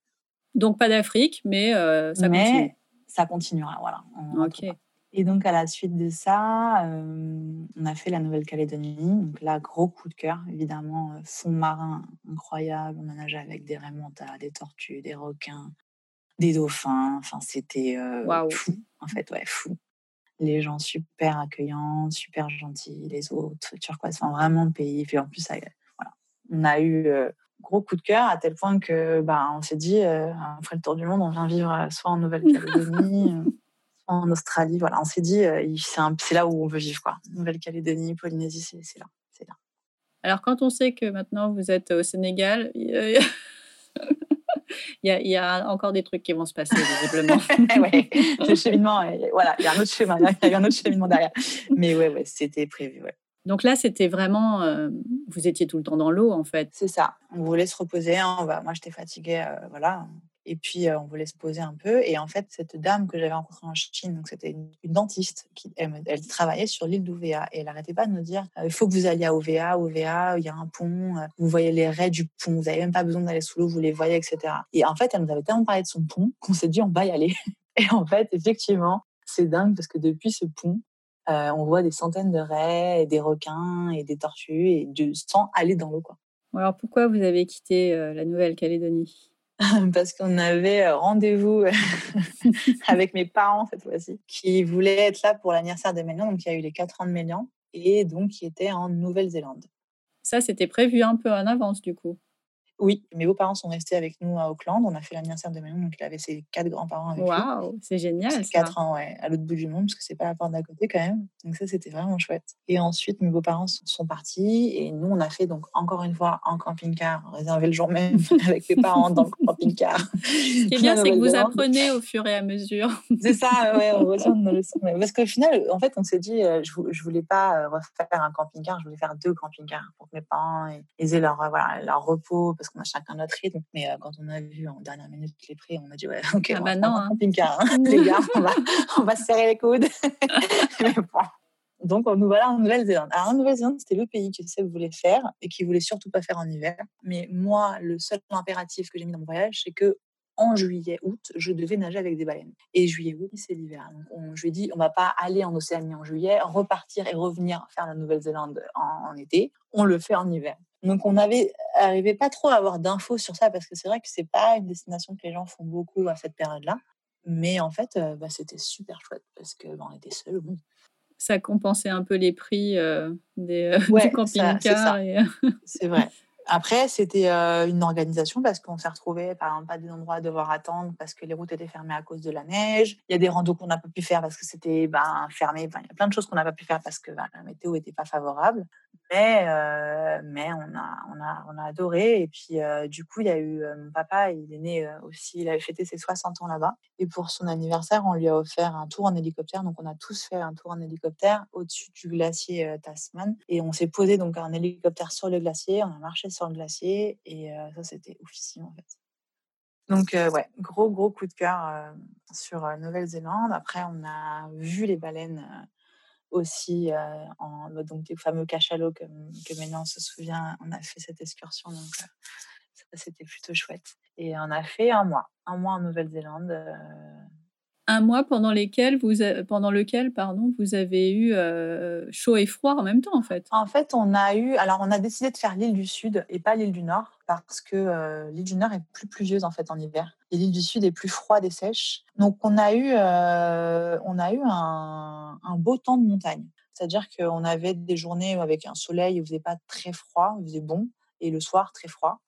Donc pas d'Afrique, mais euh, ça mais continue. Ça continuera, voilà. ok. Et donc à la suite de ça, on a fait la Nouvelle-Calédonie. Donc là, gros coup de cœur, évidemment, fond marin incroyable. On a nagé avec des remontas, des tortues, des requins, des dauphins. Enfin, c'était fou, en fait, ouais, fou. Les gens super accueillants, super gentils, les autres, turquoise, enfin, vraiment le pays. Puis en plus, ça, voilà. on a eu gros coup de cœur à tel point que bah, on s'est dit, on ferait le tour du monde, on vient vivre soit en Nouvelle-Calédonie, soit en Australie. Voilà, on s'est dit, c'est là où on veut vivre, quoi. Nouvelle-Calédonie, Polynésie, c'est là, c'est là. Alors, quand on sait que maintenant vous êtes au Sénégal, il y, a, encore des trucs qui vont se passer, visiblement. ouais, le cheminement, voilà, il y a un autre chemin, il y a un autre cheminement derrière. Mais ouais, ouais c'était prévu, ouais. Donc là, c'était vraiment, euh, vous étiez tout le temps dans l'eau, en fait. C'est ça. On voulait se reposer. Hein, on va, moi, j'étais fatiguée, euh, voilà. Et puis, on voulait se poser un peu. Et en fait, cette dame que j'avais rencontrée en Chine, c'était une, dentiste, qui, elle, travaillait sur l'île d'Ouvéa. Et elle n'arrêtait pas de nous dire il faut que vous alliez à Ouvéa. Ouvéa, il y a un pont. vous voyez les raies du pont. Vous n'avez même pas besoin d'aller sous l'eau. Vous les voyez, etc. Et en fait, elle nous avait tellement parlé de son pont qu'on s'est dit on va y aller. Et en fait, effectivement, c'est dingue parce que depuis ce pont, on voit des centaines de raies, des requins et des tortues et du sang aller dans l'eau. Quoi. Alors pourquoi vous avez quitté la Nouvelle-Calédonie? Parce qu'on avait euh, rendez-vous avec mes parents cette fois-ci, qui voulaient être là pour l'anniversaire de Mélian. Donc il y a eu les 4 ans de Mélian et donc qui étaient en Nouvelle-Zélande. Ça, c'était prévu un peu en avance du coup. Oui, mes beaux-parents sont restés avec nous à Auckland. On a fait l'anniversaire de Manon, donc il avait ses quatre grands-parents avec Waouh, c'est génial. ça. Quatre ans, ouais, à l'autre bout du monde, parce que c'est pas la porte d'à côté quand même. Donc ça, c'était vraiment chouette. Et ensuite, mes beaux-parents sont partis et nous, on a fait donc encore une fois en camping-car, réservé le jour même avec mes parents dans le camping-car. Ce qui est bien, c'est que vous apprenez au fur et à mesure. C'est ça, ouais, on retient nos leçons. Parce qu'au final, en fait, on s'est dit, euh, je, voulais pas euh, refaire un camping-car, je voulais faire deux camping-cars pour que mes parents ils aient leur, euh, voilà, leur repos, parce qu'on a chacun notre rythme mais quand on a vu en dernière minute les prix, on a dit ouais, ok, ah on bah va non, un hein. camping-car, hein. les gars, on va, on va se serrer les coudes. Donc nous voilà en Nouvelle-Zélande. Alors en Nouvelle-Zélande, c'était le pays que Seb voulait faire et qui voulait surtout pas faire en hiver. Mais moi, le seul impératif que j'ai mis dans mon voyage, c'est que en juillet, août, je devais nager avec des baleines. Et juillet, août, c'est l'hiver. Donc, on, je lui ai dit, on va pas aller en Océanie en juillet, repartir et revenir faire la Nouvelle-Zélande en, en été. On le fait en hiver. Donc, on avait arrivé pas trop à avoir d'infos sur ça parce que c'est vrai que c'est pas une destination que les gens font beaucoup à cette période-là. Mais en fait, euh, bah, c'était super chouette parce que bah, on était seuls. Bon. Ça compensait un peu les prix euh, des, euh, Ouais, c'est camping-car. et, euh, C'est vrai. Après, c'était euh, une organisation parce qu'on s'est retrouvé par exemple, pas des endroits à devoir attendre parce que les routes étaient fermées à cause de la neige. Il y a des randos qu'on n'a pas pu faire parce que c'était ben, fermé. Il y a plein de choses qu'on n'a pas pu faire parce que ben, la météo n'était pas favorable. Mais, euh, mais on, a, on, a, on a adoré. Et puis, euh, du coup, il y a eu mon papa, il est né aussi, il avait fêté ses 60 ans là-bas. Et pour son anniversaire, on lui a offert un tour en hélicoptère. Donc, on a tous fait un tour en hélicoptère au-dessus du glacier Tasman. Et on s'est posé donc en hélicoptère sur le glacier. On a marché sur le glacier. Et euh, ça, c'était oufissime en fait. Donc, euh, ouais, gros, gros coup de cœur euh, sur Nouvelle-Zélande. Après, on a vu les baleines aussi en donc les fameux cachalots que, que maintenant on se souvient. On a fait cette excursion, donc ça, c'était plutôt chouette. Et on a fait un mois, un mois en Nouvelle-Zélande. Un mois pendant, lesquels vous pendant lequel pardon, vous avez eu euh, chaud et froid en même temps, en fait. En fait, on a eu, alors on a décidé de faire l'île du Sud et pas l'île du Nord parce que euh, l'île du Nord est plus pluvieuse en fait en hiver et l'île du Sud est plus froide et sèche. Donc on a eu, euh, on a eu un, un beau temps de montagne. C'est-à-dire qu'on avait des journées avec un soleil, il faisait pas très froid, il faisait bon, et le soir très froid.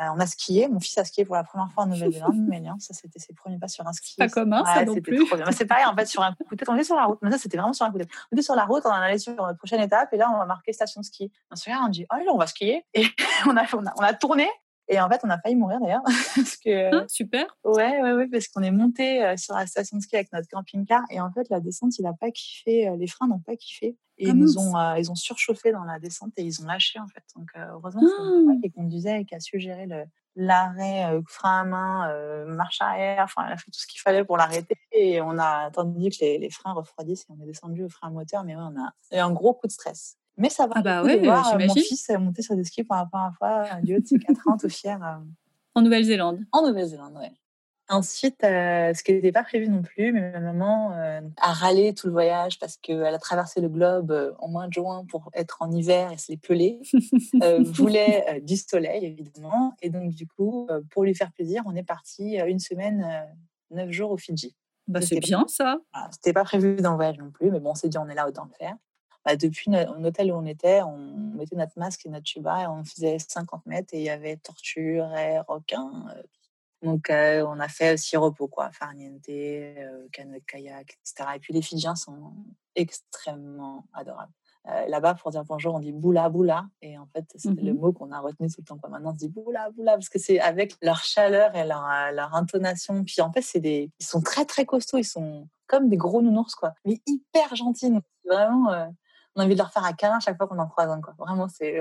Euh, on a skié, mon fils a skié pour la première fois en Nouvelle-Zélande, mais bien, ça c'était ses premiers pas sur un ski. Pas commun, ça Ouais, non c'était plus. C'est pareil en fait sur un coup de tête, on était sur la route, mais ça c'était vraiment sur un coup de tête. On était sur la route, on en allait sur notre prochaine étape, et là on va marquer station de ski. On se regarde, on dit, oh là, on va skier, et on a, on a, on a tourné, et en fait on a failli mourir d'ailleurs, parce que Hein, super. Ouais, ouais, ouais, parce qu'on est monté euh, sur la station de ski avec notre camping-car et en fait la descente, il a pas kiffé, euh, les freins n'ont pas kiffé et Ah ils nous ont, euh, ils ont surchauffé dans la descente et ils ont lâché en fait. Donc euh, heureusement c'est mon papa qui conduisait et qui a su gérer l'arrêt, euh, frein à main, marche arrière, enfin il a fait tout ce qu'il fallait pour l'arrêter et on a attendu que les, les freins refroidissent et on est descendu au frein moteur, mais ouais, on a eu un gros coup de stress. Mais ça va Ah bah ouais, voir mon fils euh, monter sur des skis pour la première fois du haut de ses 4 ans, tout fier. En Nouvelle-Zélande. en Nouvelle-Zélande, ouais. Ensuite, euh, ce qui n'était pas prévu non plus, mais ma maman euh, a râlé tout le voyage parce qu'elle a traversé le globe euh, en mois de juin pour être en hiver et se les peler. Euh, voulait euh, du soleil, évidemment. Et donc, du coup, euh, pour lui faire plaisir, on est parti euh, une semaine, euh, neuf jours au Fidji. Bah, c'est bien ça. Voilà, C'était pas prévu dans le voyage non plus, mais bon, on s'est dit, on est là, autant le faire. Bah, depuis l'hôtel où on était, on mettait notre masque et notre tuba et on faisait 50 mètres et il y avait tortues, raies, requins. Donc, euh, on a fait aussi repos, quoi, farniente, euh, canoë kayak, etc. Et puis, les Fidjiens sont extrêmement adorables. Euh, Là-bas, pour dire bonjour, on dit boula boula. Et en fait, c'était le Mhm. mot qu'on a retenu tout le temps. Quoi. Maintenant, on se dit boula boula parce que c'est avec leur chaleur et leur, leur intonation. Puis en fait, c'est des, ils sont très très costauds. Ils sont comme des gros nounours, quoi. Mais hyper gentils. Donc, c'est vraiment, on a envie de leur faire un câlin chaque fois qu'on en croise un, quoi. Vraiment, c'est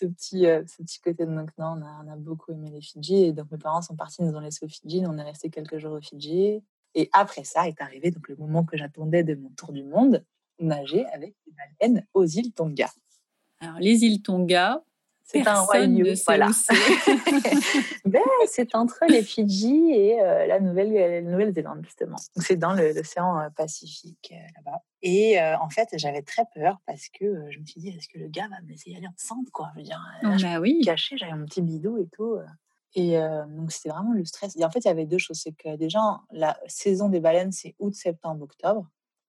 ce petit, euh, ce petit côté de non, on a, beaucoup aimé les Fidji. Et donc mes parents sont partis, nous ont laissés aux Fidji. On est resté quelques jours aux Fidji. Et après ça est arrivé donc le moment que j'attendais de mon tour du monde, nager avec les baleines aux îles Tonga. Alors, les îles Tonga, c'est un royaume. Voilà. ben, c'est entre les Fidji et euh, la Nouvelle-Zélande, justement. C'est dans l'océan euh, Pacifique, euh, là-bas. Et en fait, j'avais très peur parce que je me suis dit, est-ce que le gars va me laisser y aller ensemble, quoi? Je veux dire, là, bah oui. caché, j'avais mon petit bidou et tout. Et donc, c'était vraiment le stress. Et en fait, il y avait deux choses. C'est que déjà, la saison des baleines, c'est août, septembre, octobre.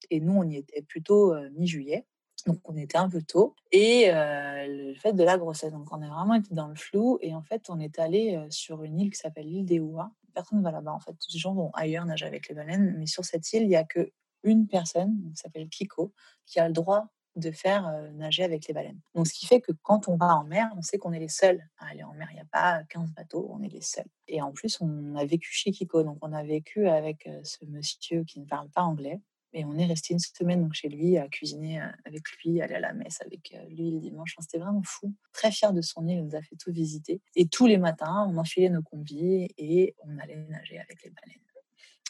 Et nous, on y était plutôt mi-juillet. Donc, on était un peu tôt. Et le fait de la grossesse. Donc, on a vraiment été dans le flou. Et en fait, on est allé sur une île qui s'appelle l'île des Ouas. Personne ne va là-bas, en fait. Les gens vont ailleurs nager avec les baleines. Mais sur cette île, il n'y a qu'une personne, qui s'appelle Kiko, qui a le droit de faire nager avec les baleines. Donc, ce qui fait que quand on va en mer, on sait qu'on est les seuls à aller en mer. Il n'y a pas 15 bateaux, on est les seuls. Et en plus, on a vécu chez Kiko. Donc, on a vécu avec ce monsieur qui ne parle pas anglais. Et on est resté une semaine donc, chez lui à cuisiner avec lui, aller à la messe avec lui le dimanche. C'était vraiment fou. Très fier de son île, il nous a fait tout visiter. Et tous les matins, on enfilait nos combis et on allait nager avec les baleines.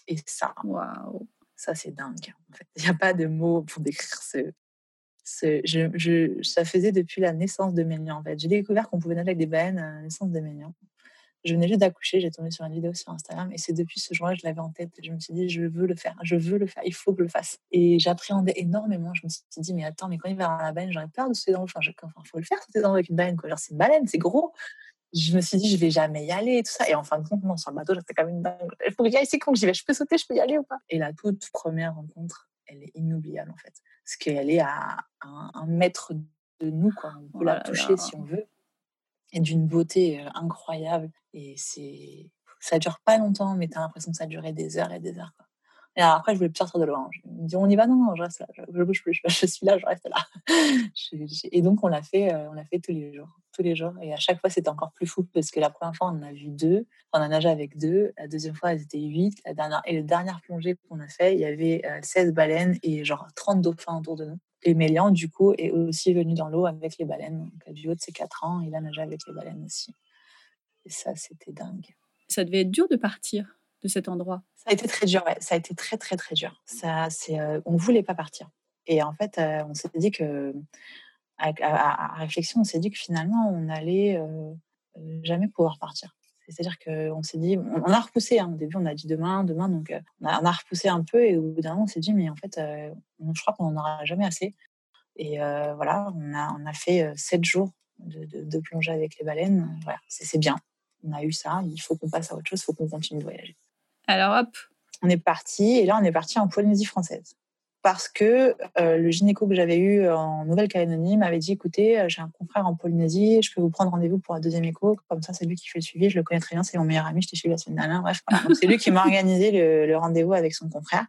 Et ça, waouh, ça c'est dingue. En fait. Il n'y a pas de mots pour décrire ce. ce je, je, ça faisait depuis la naissance de Mélian. En fait. J'ai découvert qu'on pouvait nager avec des baleines à la naissance de Mélian. Je venais juste d'accoucher, j'ai tombé sur une vidéo sur Instagram et c'est depuis ce jour-là que je l'avais en tête. Je me suis dit, je veux le faire, je veux le faire, il faut que je le fasse. Et j'appréhendais énormément. Je me suis dit, mais attends, mais quand il va avoir la baleine, j'aurais peur de sauter dans l'eau. Enfin, il faut le faire, sauter dans l'eau avec une baleine. Genre, c'est une baleine, c'est gros. Je me suis dit, je vais jamais y aller et tout ça. Et en fin de compte, non, sur le bateau, j'étais comme une dingue. Il faut que j'y aille, c'est quand j'y vais, je peux sauter, je peux y aller ou pas? Et la toute première rencontre, elle est inoubliable en fait. Parce qu'elle est à un, mètre de nous, quoi. On peut oh la toucher si on veut et d'une beauté incroyable. Et c'est, ça dure pas longtemps, mais tu as l'impression que ça durait des heures et des heures. Quoi. Et alors après, je voulais plus sortir de. Hein. Je me dis, on y va Non, non, je reste là. Je, bouge plus. Je, suis là, je reste là. et donc, on l'a fait, on l'a fait tous les jours. Tous les jours. Et à chaque fois, c'était encore plus fou parce que la première fois, on en a vu deux. On a nagé avec deux. La deuxième fois, elles étaient huit. La dernière, et la dernière plongée qu'on a fait, il y avait 16 baleines et genre 30 dauphins autour de nous. Et Mélian, du coup, est aussi venu dans l'eau avec les baleines. Donc, du haut de ses 4 ans, il a nagé avec les baleines aussi. Et ça, c'était dingue. Ça devait être dur de partir de cet endroit. Ça a été très dur, ouais. Ça a été très, très, très dur. Ça, c'est, euh, on ne voulait pas partir. Et en fait, euh, on s'est dit que, à, réflexion, on s'est dit que finalement, on allait euh, jamais pouvoir partir. C'est-à-dire qu'on s'est dit, on, a repoussé. Hein. Au début, on a dit demain, demain. Donc, on a, on, a, repoussé un peu. Et au bout d'un moment, on s'est dit, mais en fait, je crois qu'on n'en aura jamais assez. Et voilà, on a, on a fait sept jours de, de, plongée avec les baleines. Voilà, c'est bien on a eu ça, il faut qu'on passe à autre chose, il faut qu'on continue de voyager. Alors hop On est parti, et là on est parti en Polynésie française. Parce que euh, le gynéco que j'avais eu en Nouvelle-Calédonie m'avait dit écoutez, euh, j'ai un confrère en Polynésie, je peux vous prendre rendez-vous pour un deuxième écho. Comme ça, c'est lui qui fait le suivi, je le connais très bien, c'est mon meilleur ami, je t'ai suivi la semaine dernière. Bref, c'est lui qui m'a organisé le rendez-vous avec son confrère.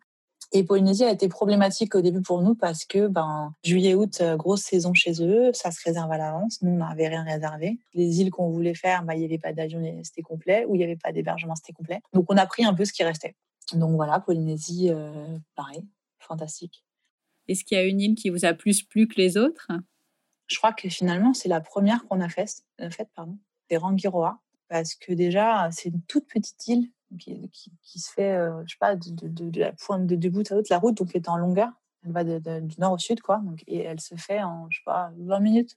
Et Polynésie a été problématique au début pour nous parce que ben, juillet-août, euh, grosse saison chez eux, ça se réserve à l'avance. Nous, on n'avait rien réservé. Les îles qu'on voulait faire, ben, il n'y avait pas d'avion, c'était complet. Ou il n'y avait pas d'hébergement, c'était complet. Donc, on a pris un peu ce qui restait. Donc voilà, Polynésie, pareil, fantastique. Est-ce qu'il y a une île qui vous a plus plu que les autres? Je crois que finalement, c'est la première qu'on a faite, euh, fait, pardon. C'est Rangiroa. Parce que déjà, c'est une toute petite île qui, qui, se fait, euh, je sais pas, de, de, de, la pointe de, bout à l'autre, la route, donc est en longueur. Elle va du nord au sud, quoi. Donc, et elle se fait en, je sais pas, 20 minutes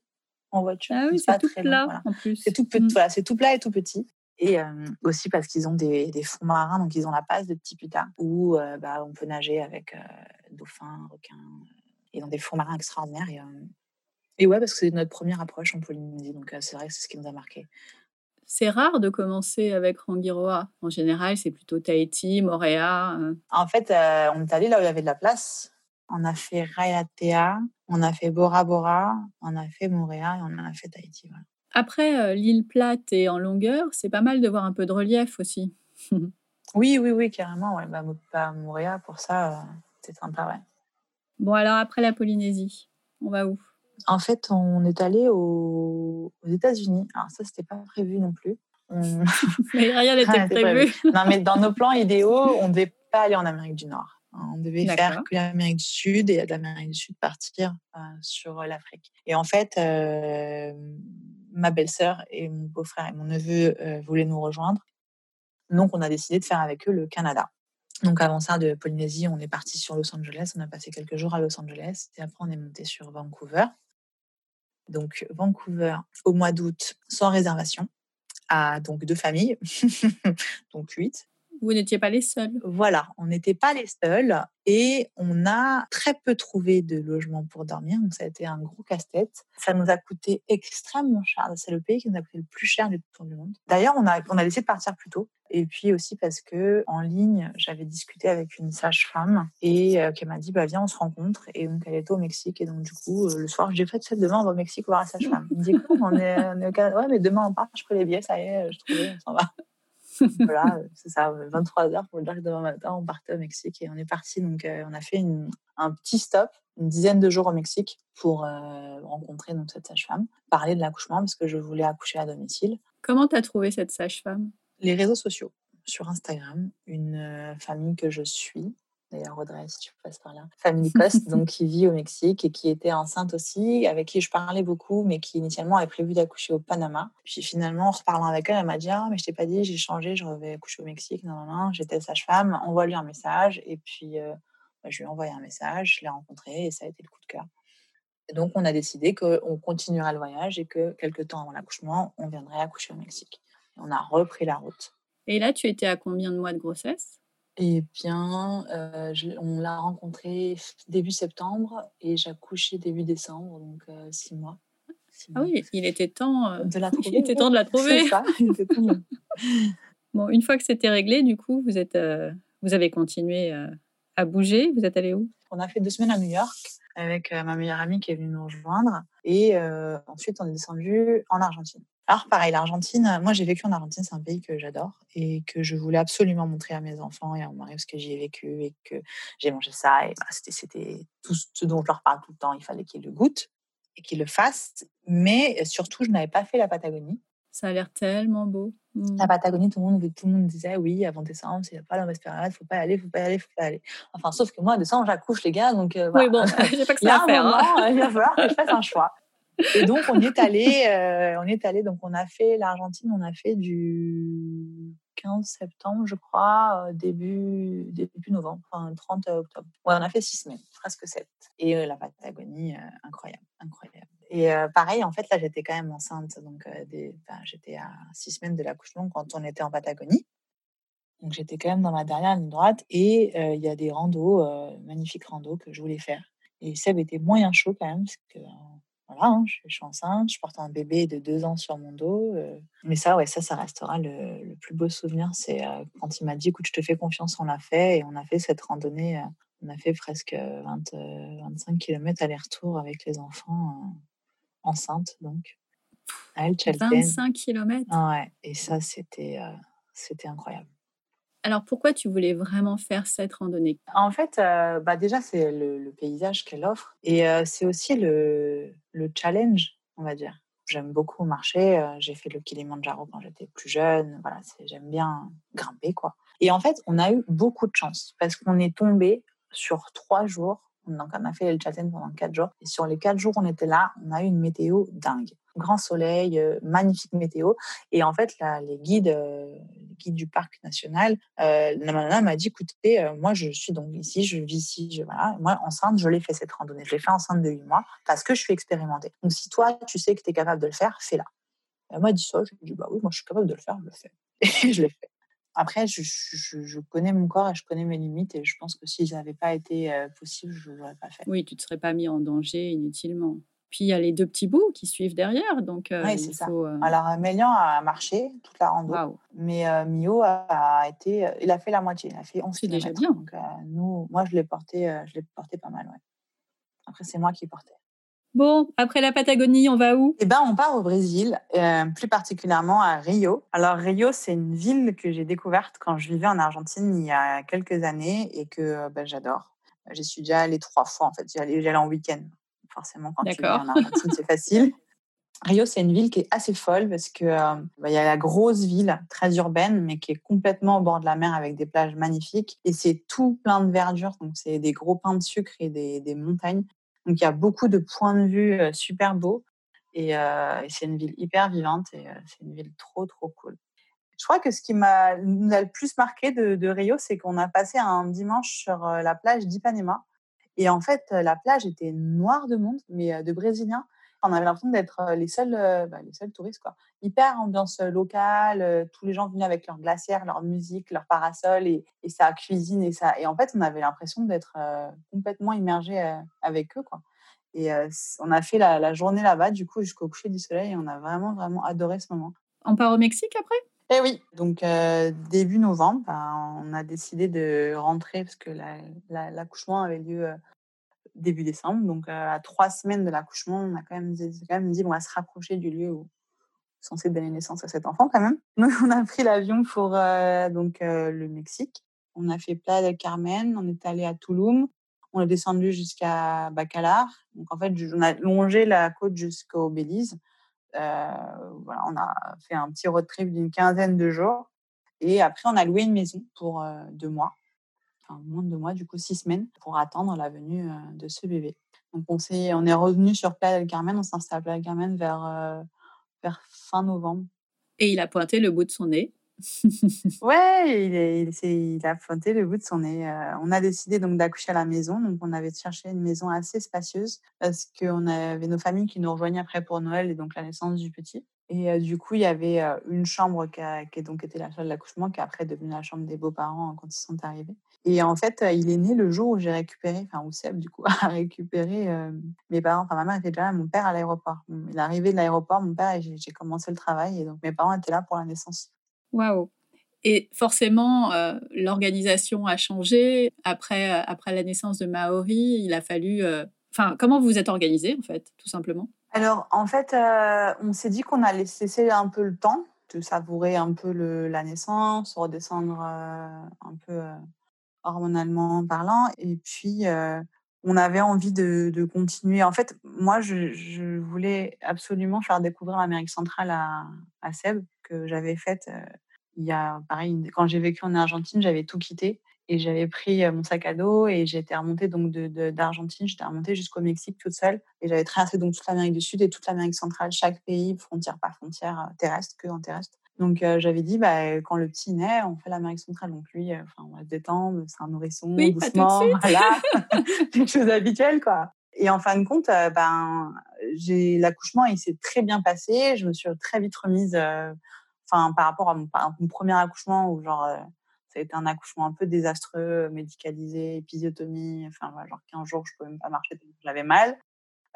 en voiture. Ah oui, c'est tout plat, en plus. C'est tout, petit, voilà, tout plat et tout petit. Et euh, aussi parce qu'ils ont des, des, fonds marins, donc ils ont la passe de petits putas, où euh, bah, on peut nager avec dauphins, requins. Ils ont des fonds marins extraordinaires. Et, et ouais, parce que c'est notre première approche en Polynésie, donc c'est vrai que c'est ce qui nous a marqué c'est rare de commencer avec Rangiroa. En général, c'est plutôt Tahiti, Moréa. En fait, euh, on est allé là où il y avait de la place. On a fait Raiatea, on a fait Bora Bora, on a fait Moréa et on a fait Tahiti. Après, euh, l'île plate et en longueur, c'est pas mal de voir un peu de relief aussi. oui, oui, oui, carrément. Ouais. Bah, bah Moréa, pour ça, euh, c'est sympa. Ouais. Bon, alors après la Polynésie, on va où? En fait, on est allé aux, États-Unis. Alors ça, c'était pas prévu non plus. mais rien n'était prévu. non, mais dans nos plans idéaux, on ne devait pas aller en Amérique du Nord. On devait faire que l'Amérique du Sud et de l'Amérique du Sud partir euh, sur l'Afrique. Et en fait, euh, ma belle-sœur et mon beau-frère et mon neveu euh, voulaient nous rejoindre. Donc, on a décidé de faire avec eux le Canada. Donc avant ça, de Polynésie, on est parti sur Los Angeles. On a passé quelques jours à Los Angeles et après on est monté sur Vancouver. donc Vancouver, au mois d'août, sans réservation, à donc deux familles, donc huit. Vous n'étiez pas les seuls. Voilà, on n'était pas les seuls et on a très peu trouvé de logements pour dormir. Donc ça a été un gros casse-tête. Ça nous a coûté extrêmement cher. C'est le pays qui nous a coûté le plus cher du tour du monde. D'ailleurs, on a, on a décidé de partir plus tôt. Et puis aussi parce que en ligne, j'avais discuté avec une sage-femme et euh, qui m'a dit bah viens on se rencontre et donc elle était au Mexique et donc du coup euh, le soir j'ai fait cette demain on va au Mexique voir la sage-femme. Elle me dit on est au Canada ouais mais demain on part je prends les billets ça y est je trouve on s'en va voilà, c'est ça, 23 heures pour le dire que demain matin, on partait au Mexique et on est parti. Donc, euh, on a fait un petit stop, une dizaine de jours au Mexique pour euh, rencontrer donc, cette sage-femme, parler de l'accouchement parce que je voulais accoucher à domicile. Comment tu as trouvé cette sage-femme? Les réseaux sociaux, sur Instagram, une euh, famille que je suis si tu passes par là, famille Coste, donc qui vit au Mexique et qui était enceinte aussi, avec qui je parlais beaucoup, mais qui initialement avait prévu d'accoucher au Panama. Puis finalement, en reparlant avec elle, elle m'a dit ah mais je t'ai pas dit, j'ai changé, je vais accoucher au Mexique. Non non non, j'étais sage-femme, envoie-lui un message et puis euh, bah, je lui ai envoyé un message, je l'ai rencontré et ça a été le coup de cœur. Et donc on a décidé qu'on continuerait le voyage et que quelques temps avant l'accouchement, on viendrait accoucher au Mexique. on a repris la route. Et là, tu étais à combien de mois de grossesse? Eh bien, euh, on l'a rencontré début septembre et j'ai accouché début décembre, donc euh, six mois. Ah oui, il était temps euh, de la trouver. il était temps de la trouver. Ça, il était temps de... bon, une fois que c'était réglé, du coup, vous êtes, vous avez continué à bouger. Vous êtes allé où? On a fait deux semaines à New York avec ma meilleure amie qui est venue nous rejoindre et ensuite on est descendu en Argentine. Alors pareil, l'Argentine, moi j'ai vécu en Argentine, c'est un pays que j'adore et que je voulais absolument montrer à mes enfants et à mon mari parce que j'y ai vécu et que j'ai mangé ça et bah, c'était tout ce dont je leur parle tout le temps, il fallait qu'ils le goûtent et qu'ils le fassent, mais surtout je n'avais pas fait la Patagonie. Ça a l'air tellement beau. Mmh. La Patagonie, tout le monde, tout le monde disait oui, avant décembre, a pas la il faut pas y aller, faut pas y aller, faut pas y aller. Enfin, sauf que moi, décembre, j'accouche les gars, donc euh, Oui, bon, j'ai pas que ça à faire. Hein. il va falloir que je fasse un choix. Et donc, on est allé, euh, on est allé, donc on a fait l'Argentine, on a fait du 15 septembre, je crois, euh, début, début novembre, enfin 30 octobre. Ouais, on a fait six semaines, presque sept. Et euh, la Patagonie, incroyable, incroyable. Et pareil, en fait, là, j'étais quand même enceinte, donc j'étais à six semaines de l'accouchement quand on était en Patagonie. Donc j'étais quand même dans ma dernière ligne droite et il y a des randos, magnifiques randos que je voulais faire. Et Seb était moyen chaud quand même, parce que voilà, hein, je, suis enceinte, je porte un bébé de deux ans sur mon dos. Euh. mais ça, ouais, ça, ça restera le, plus beau souvenir. C'est euh, quand il m'a dit, écoute, je te fais confiance, on l'a fait. Et on a fait cette randonnée. Euh, on a fait presque 20, 25 km aller-retour avec les enfants enceintes, donc. À El 25 km Ouais, et ça, c'était c'était incroyable. Alors pourquoi tu voulais vraiment faire cette randonnée? En fait, euh, bah déjà c'est le, paysage qu'elle offre et euh, c'est aussi le, challenge, on va dire. J'aime beaucoup marcher. Euh, j'ai fait le Kilimanjaro quand j'étais plus jeune. Voilà, j'aime bien grimper quoi. Et en fait, on a eu beaucoup de chance parce qu'on est tombé sur trois jours. Donc on a fait le Chaten pendant quatre jours et sur les quatre jours on était là, on a eu une météo dingue grand soleil, euh, magnifique météo. Et en fait, là, les guides, euh, les guides du parc national, euh, m'a dit, écoutez, moi, je suis donc ici, je vis ici, je, voilà. Moi, enceinte, je l'ai fait cette randonnée. Je l'ai fait enceinte de 8 mois parce que je suis expérimentée. Donc, si toi, tu sais que tu es capable de le faire, fais-la. Elle m'a dit ça. Je lui ai dit, bah oui, moi, je suis capable de le faire, je le fais. Et je l'ai fait. Après, je, je, connais mon corps et je connais mes limites et je pense que si ça n'avait pas été possible, je ne l'aurais pas fait. Oui, tu ne te serais pas mis en danger inutilement. Puis il y a les deux petits bouts qui suivent derrière. Donc, euh, oui, c'est ça. Euh, Alors, Mélian a marché toute la rando. Mais euh, Mio a, été. Il a fait la moitié. Il a fait 11 C'est déjà bien. Donc, nous, moi, je l'ai porté, je porté pas mal. Ouais. Après, c'est moi qui portais. Bon, après la Patagonie, on va où? Eh ben, on part au Brésil, plus particulièrement à Rio. Alors Rio, c'est une ville que j'ai découverte quand je vivais en Argentine il y a quelques années et que ben, j'adore. J'y suis déjà allée trois fois en fait. J'y allais en week-end forcément, quand tu viens en Argentine, c'est facile. Rio, c'est une ville qui est assez folle parce que euh, bah, il y a la grosse ville très urbaine, mais qui est complètement au bord de la mer avec des plages magnifiques. Et c'est tout plein de verdure, donc c'est des gros pains de sucre et des, montagnes. Donc il y a beaucoup de points de vue euh, super beaux. Et, euh, et c'est une ville hyper vivante et c'est une ville trop trop cool. Je crois que ce qui m'a le plus marqué de, de Rio, c'est qu'on a passé un dimanche sur la plage d'Ipanema et en fait, la plage était noire de monde, mais de Brésiliens. On avait l'impression d'être les seuls, bah, les seuls touristes, quoi. Hyper ambiance locale, tous les gens venaient avec leur glacière, leur musique, leur parasol et, sa cuisine et en fait, on avait l'impression d'être complètement immergé avec eux, quoi. Et on a fait la, journée là-bas, du coup, jusqu'au coucher du soleil, et on a vraiment, vraiment adoré ce moment. On part au Mexique après? Eh oui, donc début novembre, ben, on a décidé de rentrer parce que l'accouchement avait lieu début décembre. Donc à trois semaines de l'accouchement, on a quand même, quand même dit on va se rapprocher du lieu où censé donner naissance à cet enfant quand même. Donc on a pris l'avion pour donc le Mexique. On a fait Playa del Carmen, on est allé à Tulum, on est descendu jusqu'à Bacalar. Donc en fait, on a longé la côte jusqu'au Belize. Euh, voilà, on a fait un petit road trip d'une quinzaine de jours. Et après, on a loué une maison pour euh, deux mois, enfin moins de deux mois, du coup six semaines, pour attendre la venue euh, de ce bébé. Donc on, est, on est revenu sur Playa del Carmen, on s'est installé à Playa del Carmen vers, vers fin novembre. Et il a pointé le bout de son nez ouais, il, est, il, a pointé le bout de son nez. Euh, on a décidé donc d'accoucher à la maison. Donc, on avait cherché une maison assez spacieuse parce qu'on avait nos familles qui nous rejoignaient après pour Noël et donc la naissance du petit. Et euh, du coup, il y avait euh, une chambre qui, a, donc était la salle d'accouchement, qui est après devenue la chambre des beaux-parents quand ils sont arrivés. Et en fait, il est né le jour où j'ai récupéré, enfin où Seb du coup a récupéré mes parents. Enfin, ma mère était déjà là, mon père à l'aéroport. Il est arrivé de l'aéroport, mon père et j'ai commencé le travail. Et donc mes parents étaient là pour la naissance. Waouh et forcément, euh, l'organisation a changé. Après, euh, après la naissance de Maori, il a fallu... Euh, enfin, comment vous vous êtes organisé, en fait, tout simplement? Alors, en fait, on s'est dit qu'on allait laisser un peu le temps de savourer un peu la naissance, redescendre un peu hormonalement parlant. Et puis, on avait envie de, continuer. En fait, moi, je, je, voulais absolument faire découvrir l'Amérique centrale à, à Seb, que j'avais faite il y a, pareil, quand j'ai vécu en Argentine, j'avais tout quitté et j'avais pris mon sac à dos et j'étais remontée donc d'Argentine, j'étais remontée jusqu'au Mexique toute seule et j'avais traversé donc toute l'Amérique du Sud et toute l'Amérique centrale, chaque pays, frontière par frontière, terrestre que en terrestre. Donc j'avais dit, bah, quand le petit naît, on fait l'Amérique centrale. Donc lui, enfin, on va se détendre, c'est un nourrisson, oui, doucement, voilà, quelque chose d'habituel, quoi. Et en fin de compte, ben, j'ai l'accouchement, il s'est très bien passé. Je me suis très vite remise enfin par rapport à mon, premier accouchement où genre euh, ça a été un accouchement un peu désastreux, médicalisé, épisiotomie, enfin genre 15 jours je pouvais même pas marcher, j'avais mal.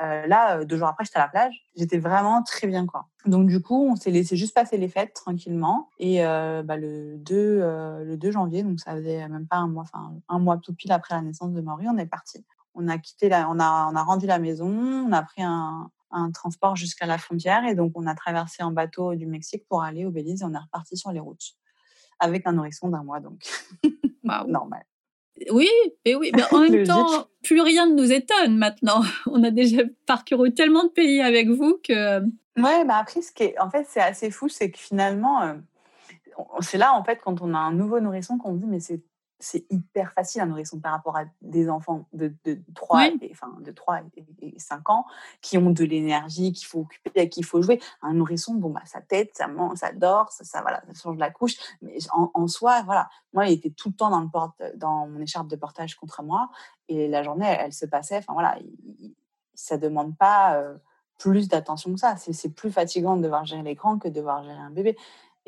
Euh, là, euh, deux jours après, j'étais à la plage. J'étais vraiment très bien, quoi. Donc du coup, on s'est laissé juste passer les fêtes tranquillement. Et bah, le 2 le 2 janvier, donc ça faisait même pas un mois, enfin un mois tout pile après la naissance de Maurice, on est parti. On a quitté la, on a on a rendu la maison, on a pris un un transport jusqu'à la frontière. Et donc, on a traversé en bateau du Mexique pour aller au Belize et on est reparti sur les routes avec un nourrisson d'un mois, donc normal. Oui, mais oui, mais en même temps, plus rien ne nous étonne maintenant. On a déjà parcouru tellement de pays avec vous que. Ouais, bah après, ce qui est, en fait, c'est assez fou, c'est que finalement, euh, c'est là, en fait, quand on a un nouveau nourrisson, qu'on dit, mais c'est c'est hyper facile un nourrisson par rapport à des enfants de, de 3, et, enfin, de 3 et, 5 ans qui ont de l'énergie, qu'il faut occuper, qu'il faut jouer. Un nourrisson, bon, bah, sa tête, ça mange, ça dort, ça, ça, voilà, ça change la couche. Mais en, soi, voilà, moi, il était tout le temps dans, le porte, dans mon écharpe de portage contre moi et la journée, elle, se passait. Enfin, voilà, ça demande pas euh, plus d'attention que ça. C'est plus fatigant de devoir gérer l'écran que de devoir gérer un bébé.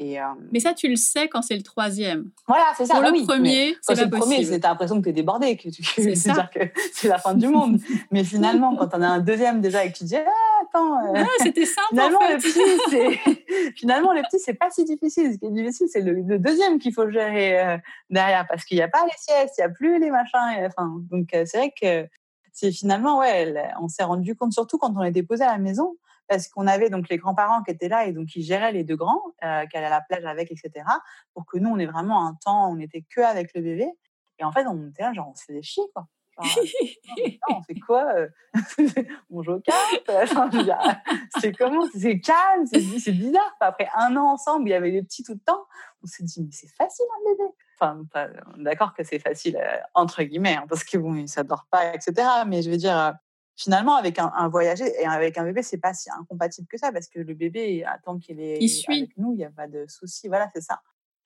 Euh, mais ça, tu le sais quand c'est le troisième. Voilà, c'est ça. Pour bah le premier, c'est pas le premier, c'est l'impression que tu es débordé, que tu veux dire que c'est la fin du monde. mais finalement, quand on a un deuxième déjà et que tu dis, ah, attends, euh, c'était simple. Finalement, en fait. le petit, c'est finalement le petit, c'est pas si difficile. Ce qui est difficile, c'est le, deuxième qu'il faut gérer euh, derrière, parce qu'il n'y a pas les siestes, il n'y a plus les machins. enfin, donc c'est vrai que c'est finalement, ouais, on s'est rendu compte, surtout quand on est déposé à la maison parce qu'on avait donc les grands-parents qui étaient là et donc qui géraient les deux grands, euh, allaient à la plage avec, etc. Pour que nous, on ait vraiment un temps, on n'était que avec le bébé. Et en fait, on était là, genre, on se faisait chier, quoi. on fait quoi euh, On joue aux cartes C'est comment C'est calme, c'est bizarre. Après un an ensemble, il y avait des petits tout le temps. On s'est dit, mais c'est facile un bébé. Enfin, d'accord que c'est facile, euh, entre guillemets, hein, parce que bon, ça dort pas, etc. Mais je veux dire, finalement, avec un, un, voyager et avec un bébé, c'est pas si incompatible que ça parce que le bébé, tant qu'il est il suit. avec nous, il n'y a pas de souci. Voilà, c'est ça.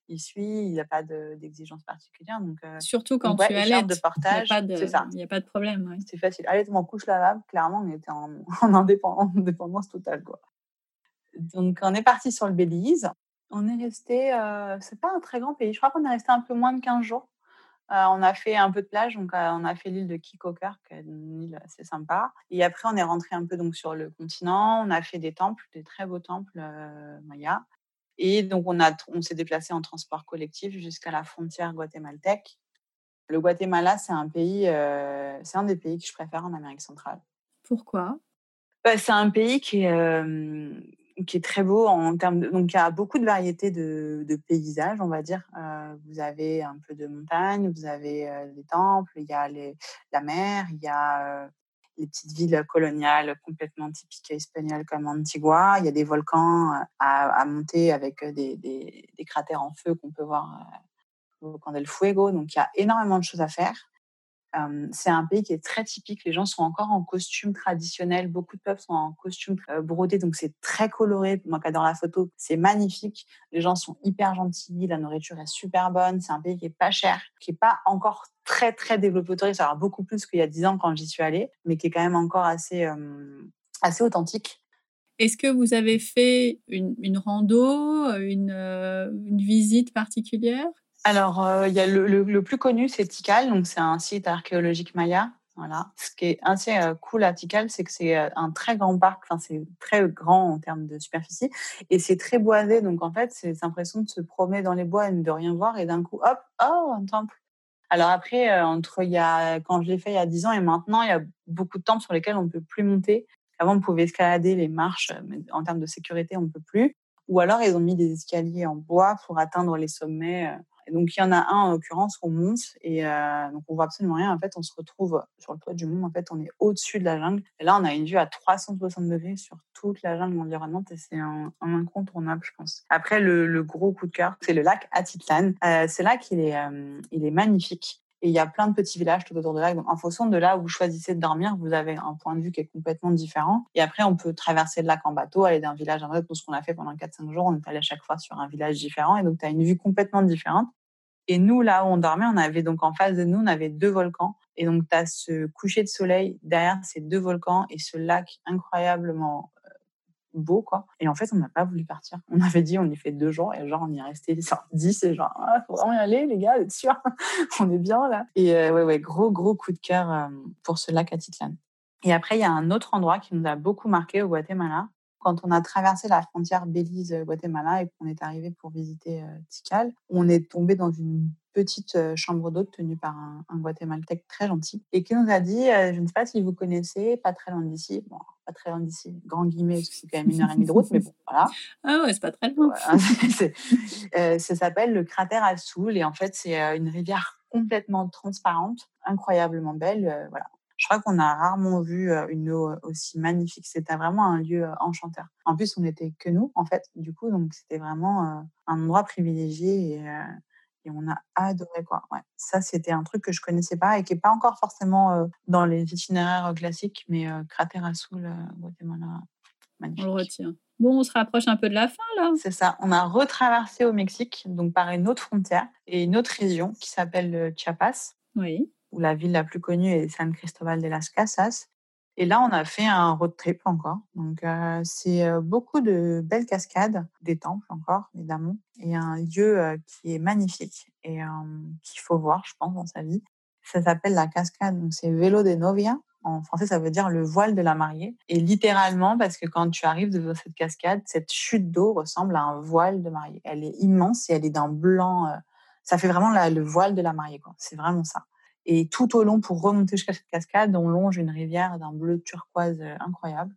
il suit, il n'y a pas d'exigence particulière. Donc, Surtout quand tu allaites, de portage. Il n'y a pas de problème. C'est facile. Allaitement, couche lavable, clairement, on était en, en indépendance, totale. Quoi. Donc, on est parti sur le Belize. On est resté, c'est pas un très grand pays, je crois qu'on est resté un peu moins de 15 jours. On a fait un peu de plage, donc on a fait l'île de Kikoker, qui est une île assez sympa. Et après, on est rentré un peu donc sur le continent. On a fait des temples, des très beaux temples mayas. Et donc, on, a, on s'est déplacé en transport collectif jusqu'à la frontière guatémaltèque. Le Guatemala, c'est un pays, euh, c'est un des pays que je préfère en Amérique centrale. Pourquoi? Bah, C'est un pays qui est, euh, qui est très beau en termes de, donc il y a beaucoup de variétés de, paysages, on va dire. Euh, vous avez un peu de montagne, vous avez des temples, il y a les, la mer, il y a les petites villes coloniales complètement typiques espagnoles comme Antigua. Il y a des volcans euh, à, monter avec euh, des, cratères en feu qu'on peut voir euh, au volcan del Fuego. Donc il y a énormément de choses à faire c'est un pays qui est très typique. Les gens sont encore en costume traditionnel. Beaucoup de peuples sont en costume brodé, donc c'est très coloré. Moi qui adore la photo, c'est magnifique. Les gens sont hyper gentils. La nourriture est super bonne. C'est un pays qui est pas cher, qui est pas encore très très développé autour. Ça va beaucoup plus qu'il y a dix ans quand j'y suis allée, mais qui est quand même encore assez assez authentique. Est-ce que vous avez fait une, une rando, une visite particulière? Alors, euh, il y a le, plus connu, c'est Tikal, donc c'est un site archéologique maya. Voilà. Ce qui est assez euh, cool à Tikal, c'est que c'est euh, un très grand parc, enfin c'est très grand en termes de superficie, et c'est très boisé, donc en fait c'est l'impression de se promener dans les bois et de rien voir, et d'un coup, hop, oh, un temple. Alors après, entre il y a, quand je l'ai fait il y a 10 ans et maintenant, il y a beaucoup de temples sur lesquels on ne peut plus monter. Avant, on pouvait escalader les marches, mais en termes de sécurité, on ne peut plus. Ou alors, ils ont mis des escaliers en bois pour atteindre les sommets donc il y en a un en l'occurrence, on monte et euh, donc on voit absolument rien. En fait, on se retrouve sur le toit du monde. En fait, on est au-dessus de la jungle. Et là, on a une vue à 360 degrés sur toute la jungle environnante et c'est un, incontournable, je pense. Après, le, gros coup de cœur, c'est le lac Atitlan. Euh, c'est là qu'il est, euh, il est magnifique. Et il y a plein de petits villages tout autour de là. Donc, en fonction de là où vous choisissez de dormir, vous avez un point de vue qui est complètement différent. Et après, on peut traverser le lac en bateau, aller d'un village à un autre. Pour ce qu'on a fait pendant 4-5 jours, on est allé à chaque fois sur un village différent. Et donc, tu as une vue complètement différente. Et nous, là où on dormait, on avait donc en face de nous, on avait deux volcans. Et donc, tu as ce coucher de soleil derrière ces deux volcans et ce lac incroyablement beau, quoi. Et en fait, on n'a pas voulu partir. On avait dit, on y fait deux jours, et genre, on y est resté dix, et genre, ah, faut vraiment y aller, les gars, êtes sûr On est bien, là. Et euh, ouais, ouais, gros, gros coup de cœur euh, pour ce lac Atitlan. Et après, il y a un autre endroit qui nous a beaucoup marqué au Guatemala. Quand on a traversé la frontière Belize-Guatemala et qu'on est arrivé pour visiter euh, Tikal, on est tombé dans une petite chambre d'hôte tenue par un, un, Guatémaltèque très gentil et qui nous a dit, je ne sais pas si vous connaissez, pas très loin d'ici, bon, pas très loin d'ici, grand guillemets, parce que c'est quand même une heure et demie de route, mais bon, voilà. Ah ouais, c'est pas très loin. euh, ça s'appelle le cratère à Soul et en fait, c'est une rivière complètement transparente, incroyablement belle. voilà. Je crois qu'on a rarement vu une eau aussi magnifique. C'était vraiment un lieu enchanteur. En plus, on n'était que nous, en fait, du coup, donc c'était vraiment un endroit privilégié et, et on a adoré quoi. Ouais. Ça, c'était un truc que je connaissais pas et qui est pas encore forcément dans les itinéraires classiques, mais cratère à Soul, Guatemala, magnifique. On le retient. Bon, on se rapproche un peu de la fin là. C'est ça. On a retraversé au Mexique, donc par une autre frontière et une autre région qui s'appelle Chiapas. Oui. Où la ville la plus connue est San Cristobal de las Casas. Et là, on a fait un road trip encore. Donc, euh, c'est euh, beaucoup de belles cascades, des temples encore, évidemment, et un lieu euh, qui est magnifique et qu'il faut voir, je pense, dans sa vie. Ça s'appelle la cascade, donc c'est Velo de Novia. En français, ça veut dire le voile de la mariée. Et littéralement, parce que quand tu arrives devant cette cascade, cette chute d'eau ressemble à un voile de mariée. Elle est immense et elle est d'un blanc. ça fait vraiment le voile de la mariée. C'est vraiment ça. Et tout au long, pour remonter jusqu'à cette cascade, on longe une rivière d'un bleu turquoise euh, incroyable.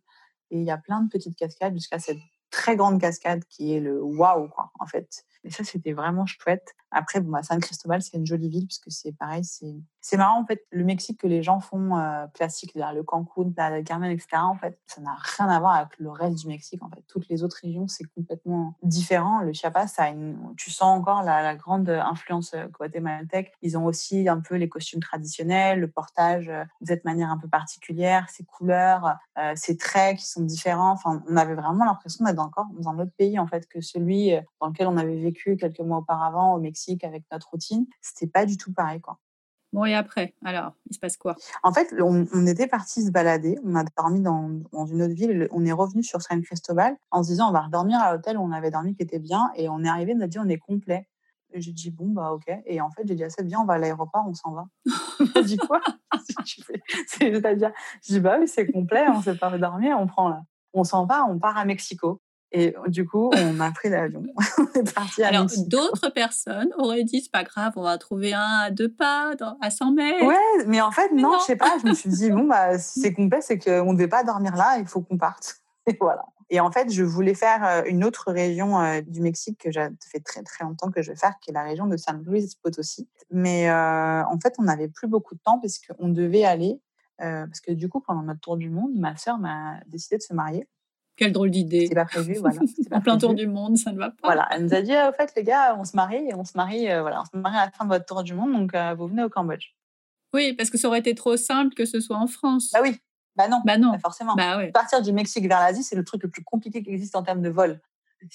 Et il y a plein de petites cascades jusqu'à cette très grande cascade qui est le waouh, quoi, en fait. Et ça, c'était vraiment chouette. Après, bon, bah, San Cristobal, c'est une jolie ville puisque c'est pareil, c'est C'est marrant, en fait, le Mexique que les gens font euh, classique, le Cancun, del Carmen, etc., en fait, ça n'a rien à voir avec le reste du Mexique, en fait. Toutes les autres régions, c'est complètement différent. Le Chiapas, ça une... tu sens encore la, grande influence euh, guatémaltèque. Ils ont aussi un peu les costumes traditionnels, le portage euh, de cette manière un peu particulière, ces couleurs, ces traits qui sont différents. Enfin, on avait vraiment l'impression d'être encore dans un autre pays, en fait, que celui dans lequel on avait vécu quelques mois auparavant au Mexique avec notre routine. C'était pas du tout pareil, quoi. Bon, et après, alors, il se passe quoi? En fait, on, était parti se balader. On a dormi dans, une autre ville. On est revenu sur San Cristobal en se disant on va dormir à l'hôtel où on avait dormi qui était bien. Et on est arrivé, on a dit on est complet. J'ai dit bon, bah ok. Et en fait, j'ai dit assez bien, on va à l'aéroport, on s'en va. j'ai dit quoi? C'est-à-dire, j'ai dit bah oui, c'est complet, on s'est pas dormir, on prend là. On s'en va, on part à Mexico. Et du coup, on a pris l'avion. on est parti à Alors, d'autres personnes auraient dit c'est pas grave, on va trouver un à deux pas, à 100 mètres. Ouais, mais en fait, non, je sais pas. Je me suis dit, bon, bah, si c'est complet, c'est qu'on ne devait pas dormir là, il faut qu'on parte. Et voilà. Et en fait, je voulais faire euh, une autre région euh, du Mexique que j'ai fait très très longtemps que je vais faire, qui est la région de San Luis Potosí. Mais euh, en fait, on n'avait plus beaucoup de temps parce qu'on devait aller, parce que du coup, pendant notre tour du monde, ma sœur m'a décidé de se marier. Quelle drôle d'idée. C'est pas prévu, voilà. en plein tour du monde, ça ne va pas. Voilà, elle nous a dit, au fait, les gars, on se marie et on se marie, euh, voilà, on se marie à la fin de votre tour du monde, donc euh, vous venez au Cambodge. Oui, parce que ça aurait été trop simple que ce soit en France. Bah oui, bah non, bah non. Bah forcément. Bah Partir du Mexique vers l'Asie, c'est le truc le plus compliqué qui existe en termes de vol.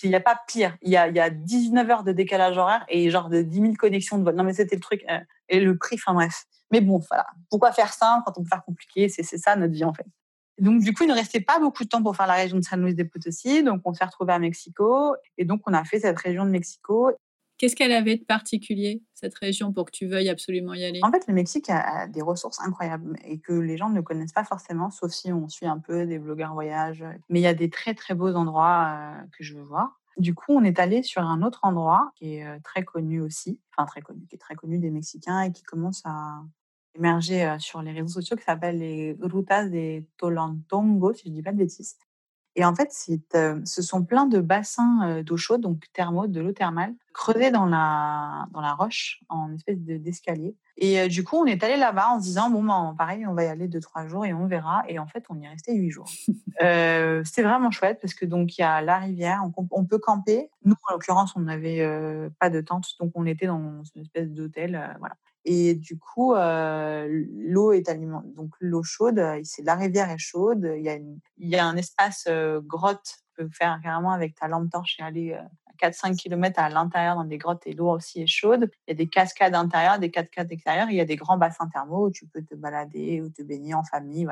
Il n'y a pas pire. Il y a, il y a 19 heures de décalage horaire et genre de 10 000 connexions de vol. Non, mais c'était le truc. Euh, et le prix, enfin bref. Mais bon, voilà. Pourquoi faire simple quand on peut faire compliqué C'est ça notre vie en fait. Donc, du coup, il ne restait pas beaucoup de temps pour faire la région de San Luis de Potosí. Donc, on s'est retrouvé à Mexico. Et donc, on a fait cette région de Mexico. Qu'est-ce qu'elle avait de particulier, cette région, pour que tu veuilles absolument y aller? En fait, le Mexique a des ressources incroyables et que les gens ne connaissent pas forcément, sauf si on suit un peu des blogueurs voyage. Mais il y a des très, très beaux endroits euh, que je veux voir. Du coup, on est allé sur un autre endroit qui est euh, très connu aussi, enfin très connu, qui est très connu des Mexicains et qui commence à, émergé sur les réseaux sociaux qui s'appelle les Rutas de Tolantongo, si je ne dis pas de bêtises. Et en fait, ce sont plein de bassins d'eau chaude, donc thermo, de l'eau thermale, creusés dans la, dans la roche en espèce d'escalier. et du coup, on est allé là-bas en se disant, bon, ben, pareil, on va y aller deux, trois jours et on verra. Et en fait, on y est resté huit jours. euh, C'était vraiment chouette parce que donc il y a la rivière, on, on peut camper. Nous, en l'occurrence, on n'avait pas de tente, donc on était dans une espèce d'hôtel. voilà. Et du coup, euh, l'eau est alimentée. Donc, l'eau chaude, c'est la rivière est chaude. Il y a, un espace euh, grotte. Tu peux faire carrément avec ta lampe torche et aller à 4-5 km à l'intérieur dans des grottes et l'eau aussi est chaude. Il y a des cascades intérieures, des cascades extérieures. Il y a des grands bassins thermaux où tu peux te balader ou te baigner en famille.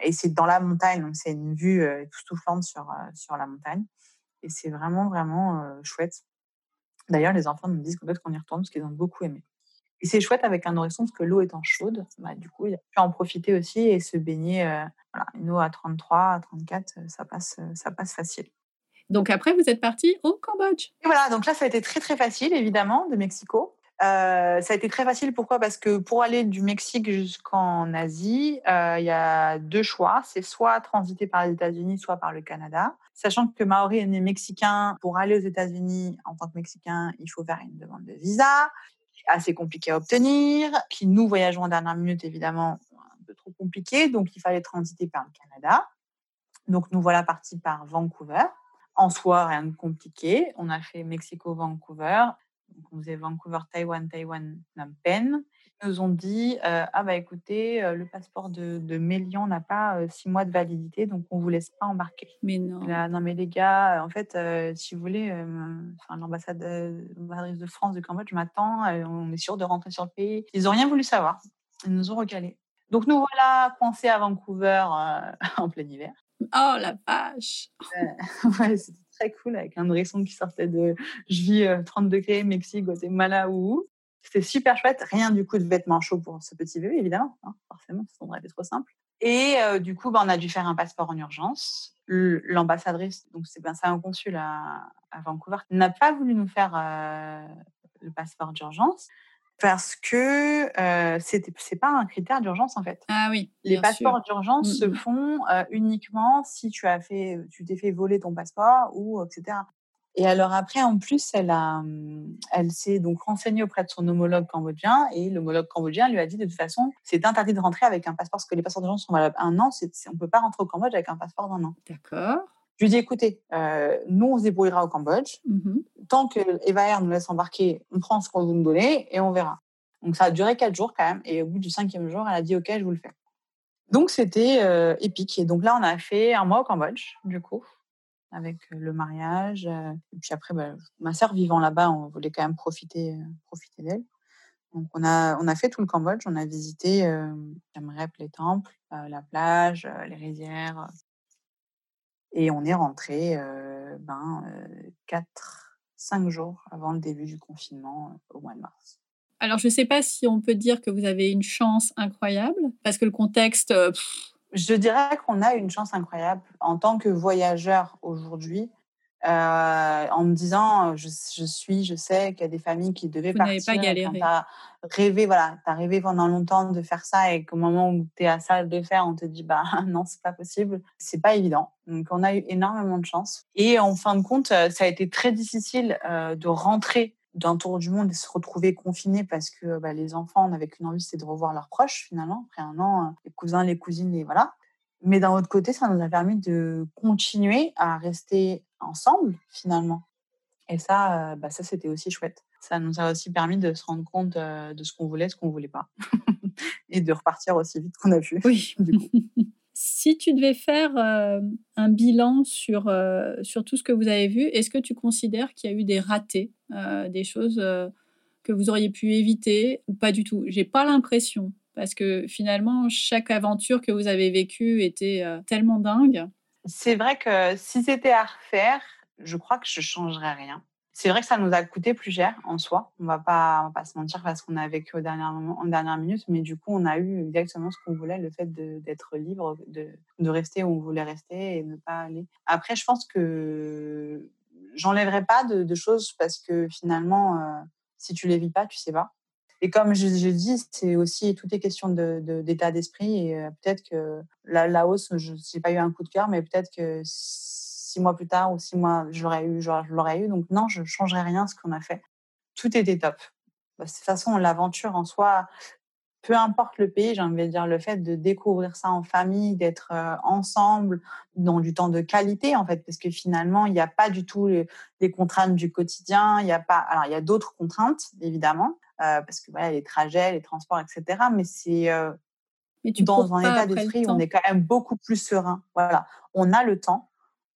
Et c'est dans la montagne, donc c'est une vue euh, époustouflante sur, sur la montagne. Et c'est vraiment, vraiment chouette. D'ailleurs, les enfants nous disent qu'en fait, qu'on y retourne parce qu'ils ont beaucoup aimé. Et c'est chouette avec un nourrisson parce que l'eau étant chaude, bah, du coup, il a pu en profiter aussi et se baigner. Euh, voilà, une eau à 33, à 34, euh, ça passe, euh, ça passe facile. Donc après, vous êtes parti au Cambodge. Et voilà, donc là, ça a été très très facile, évidemment, de Mexico. ça a été très facile, pourquoi? Parce que pour aller du Mexique jusqu'en Asie, il y a deux choix. C'est soit transiter par les États-Unis, soit par le Canada. Sachant que Maori est né mexicain, pour aller aux États-Unis en tant que Mexicain, il faut faire une demande de visa assez compliqué à obtenir, qui nous voyageons en dernière minute évidemment un peu trop compliqué, donc il fallait transiter par le Canada. Donc nous voilà partis par Vancouver. En soi, rien de compliqué. On a fait Mexico-Vancouver. on faisait Vancouver-Taïwan, Taïwan-Phnom Penh nous ont dit ah bah écoutez le passeport de, de Mélian n'a pas six mois de validité donc on vous laisse pas embarquer. Mais non. non mais les gars en fait si vous voulez enfin l'ambassade de France du Cambodge m'attend on est sûr de rentrer sur le pays. Ils ont rien voulu savoir. Ils nous ont recalé. Donc nous voilà coincés à Vancouver en plein hiver. Oh la vache. ouais c'était très cool avec un nourrisson qui sortait de je vis 30 degrés Mexique Guatemala ou c'était super chouette. Rien du coup de vêtements chauds pour ce petit bébé, évidemment. Hein, forcément, ça aurait été trop simple. Et euh, du coup, bah, on a dû faire un passeport en urgence. L'ambassadrice, donc c'est bien ça, un consul à, Vancouver, n'a pas voulu nous faire euh, le passeport d'urgence parce que euh, c'est pas un critère d'urgence en fait. Ah oui. Les passeports d'urgence mmh, se mmh. font euh, uniquement si tu as fait, tu t'es fait voler ton passeport ou etc. Et alors après, en plus, elle, a, elle s'est donc renseignée auprès de son homologue cambodgien et l'homologue cambodgien lui a dit de toute façon, c'est interdit de rentrer avec un passeport parce que les passeports de gens sont valables un an. on ne peut pas rentrer au Cambodge avec un passeport d'un an. D'accord. Je lui dis écoutez, euh, nous on se débrouillera au Cambodge. Mm-hmm. Tant que Eva Air nous laisse embarquer, on prend ce qu'on vous nous donnez et on verra. Donc ça a duré quatre jours quand même. Et au bout du cinquième jour, elle a dit ok, je vous le fais. Donc c'était euh, épique. Et donc là, on a fait un mois au Cambodge, du coup avec le mariage. Et puis après, bah, ma sœur vivant là-bas, on voulait quand même profiter, profiter d'elle. Donc on a, on a fait tout le Cambodge, on a visité euh, les temples, la plage, les rizières. Et on est rentré ben, 4, 5 jours avant le début du confinement au mois de mars. Alors je ne sais pas si on peut dire que vous avez une chance incroyable, parce que le contexte, je dirais qu'on a une chance incroyable en tant que voyageur aujourd'hui. Euh, en me disant, je, suis, je sais qu'il y a des familles qui devaient Vous partir. pas galéré. Tu as rêvé, voilà, as rêvé pendant longtemps de faire ça et qu'au moment où tu es à ça de le faire, on te dit, bah non, c'est pas possible. C'est pas évident. Donc, on a eu énormément de chance. Et en fin de compte, ça a été très difficile euh, de rentrer d'un tour du monde et se retrouver confiné parce que bah, les enfants n'avaient qu'une envie, c'est de revoir leurs proches finalement. Après un an, euh, les cousins, les cousines, et voilà. Mais d'un autre côté, ça nous a permis de continuer à rester ensemble finalement. Et ça, euh, bah, ça c'était aussi chouette. Ça nous a aussi permis de se rendre compte euh, de ce qu'on voulait, ce qu'on voulait pas, et de repartir aussi vite qu'on a pu. Oui. Du coup. Si tu devais faire euh, un bilan sur, euh, sur tout ce que vous avez vu, est-ce que tu considères qu'il y a eu des ratés, euh, des choses que vous auriez pu éviter ou pas du tout? J'ai pas l'impression parce que finalement chaque aventure que vous avez vécue était tellement dingue. C'est vrai que si c'était à refaire, je crois que je changerais rien. C'est vrai que ça nous a coûté plus cher en soi. On va pas, va pas se mentir parce qu'on a vécu au dernier en dernière minute, mais du coup, on a eu exactement ce qu'on voulait, le fait d'être libre, de, rester où on voulait rester et ne pas aller. Après, je pense que j'enlèverai pas de, choses parce que finalement, euh, si tu les vis pas, tu sais pas. Et comme je, dis, c'est aussi tout est question d'état de, d'état d'esprit et euh, peut-être que la, la hausse, je n'ai pas eu un coup de cœur, mais peut-être que six mois plus tard ou six mois, je l'aurais eu, je l'aurais eu. Donc non, je ne changerais rien ce qu'on a fait. Tout était top. Bah, de toute façon, l'aventure en soi, peu importe le pays, j'ai envie de dire le fait de découvrir ça en famille, d'être euh, ensemble dans du temps de qualité en fait, parce que finalement il n'y a pas du tout les, contraintes du quotidien, il n'y a pas, alors il y a d'autres contraintes évidemment, euh, parce que voilà les trajets, les transports, etc. Mais c'est euh, dans un état d'esprit où on est quand même beaucoup plus serein. Voilà, on a le temps,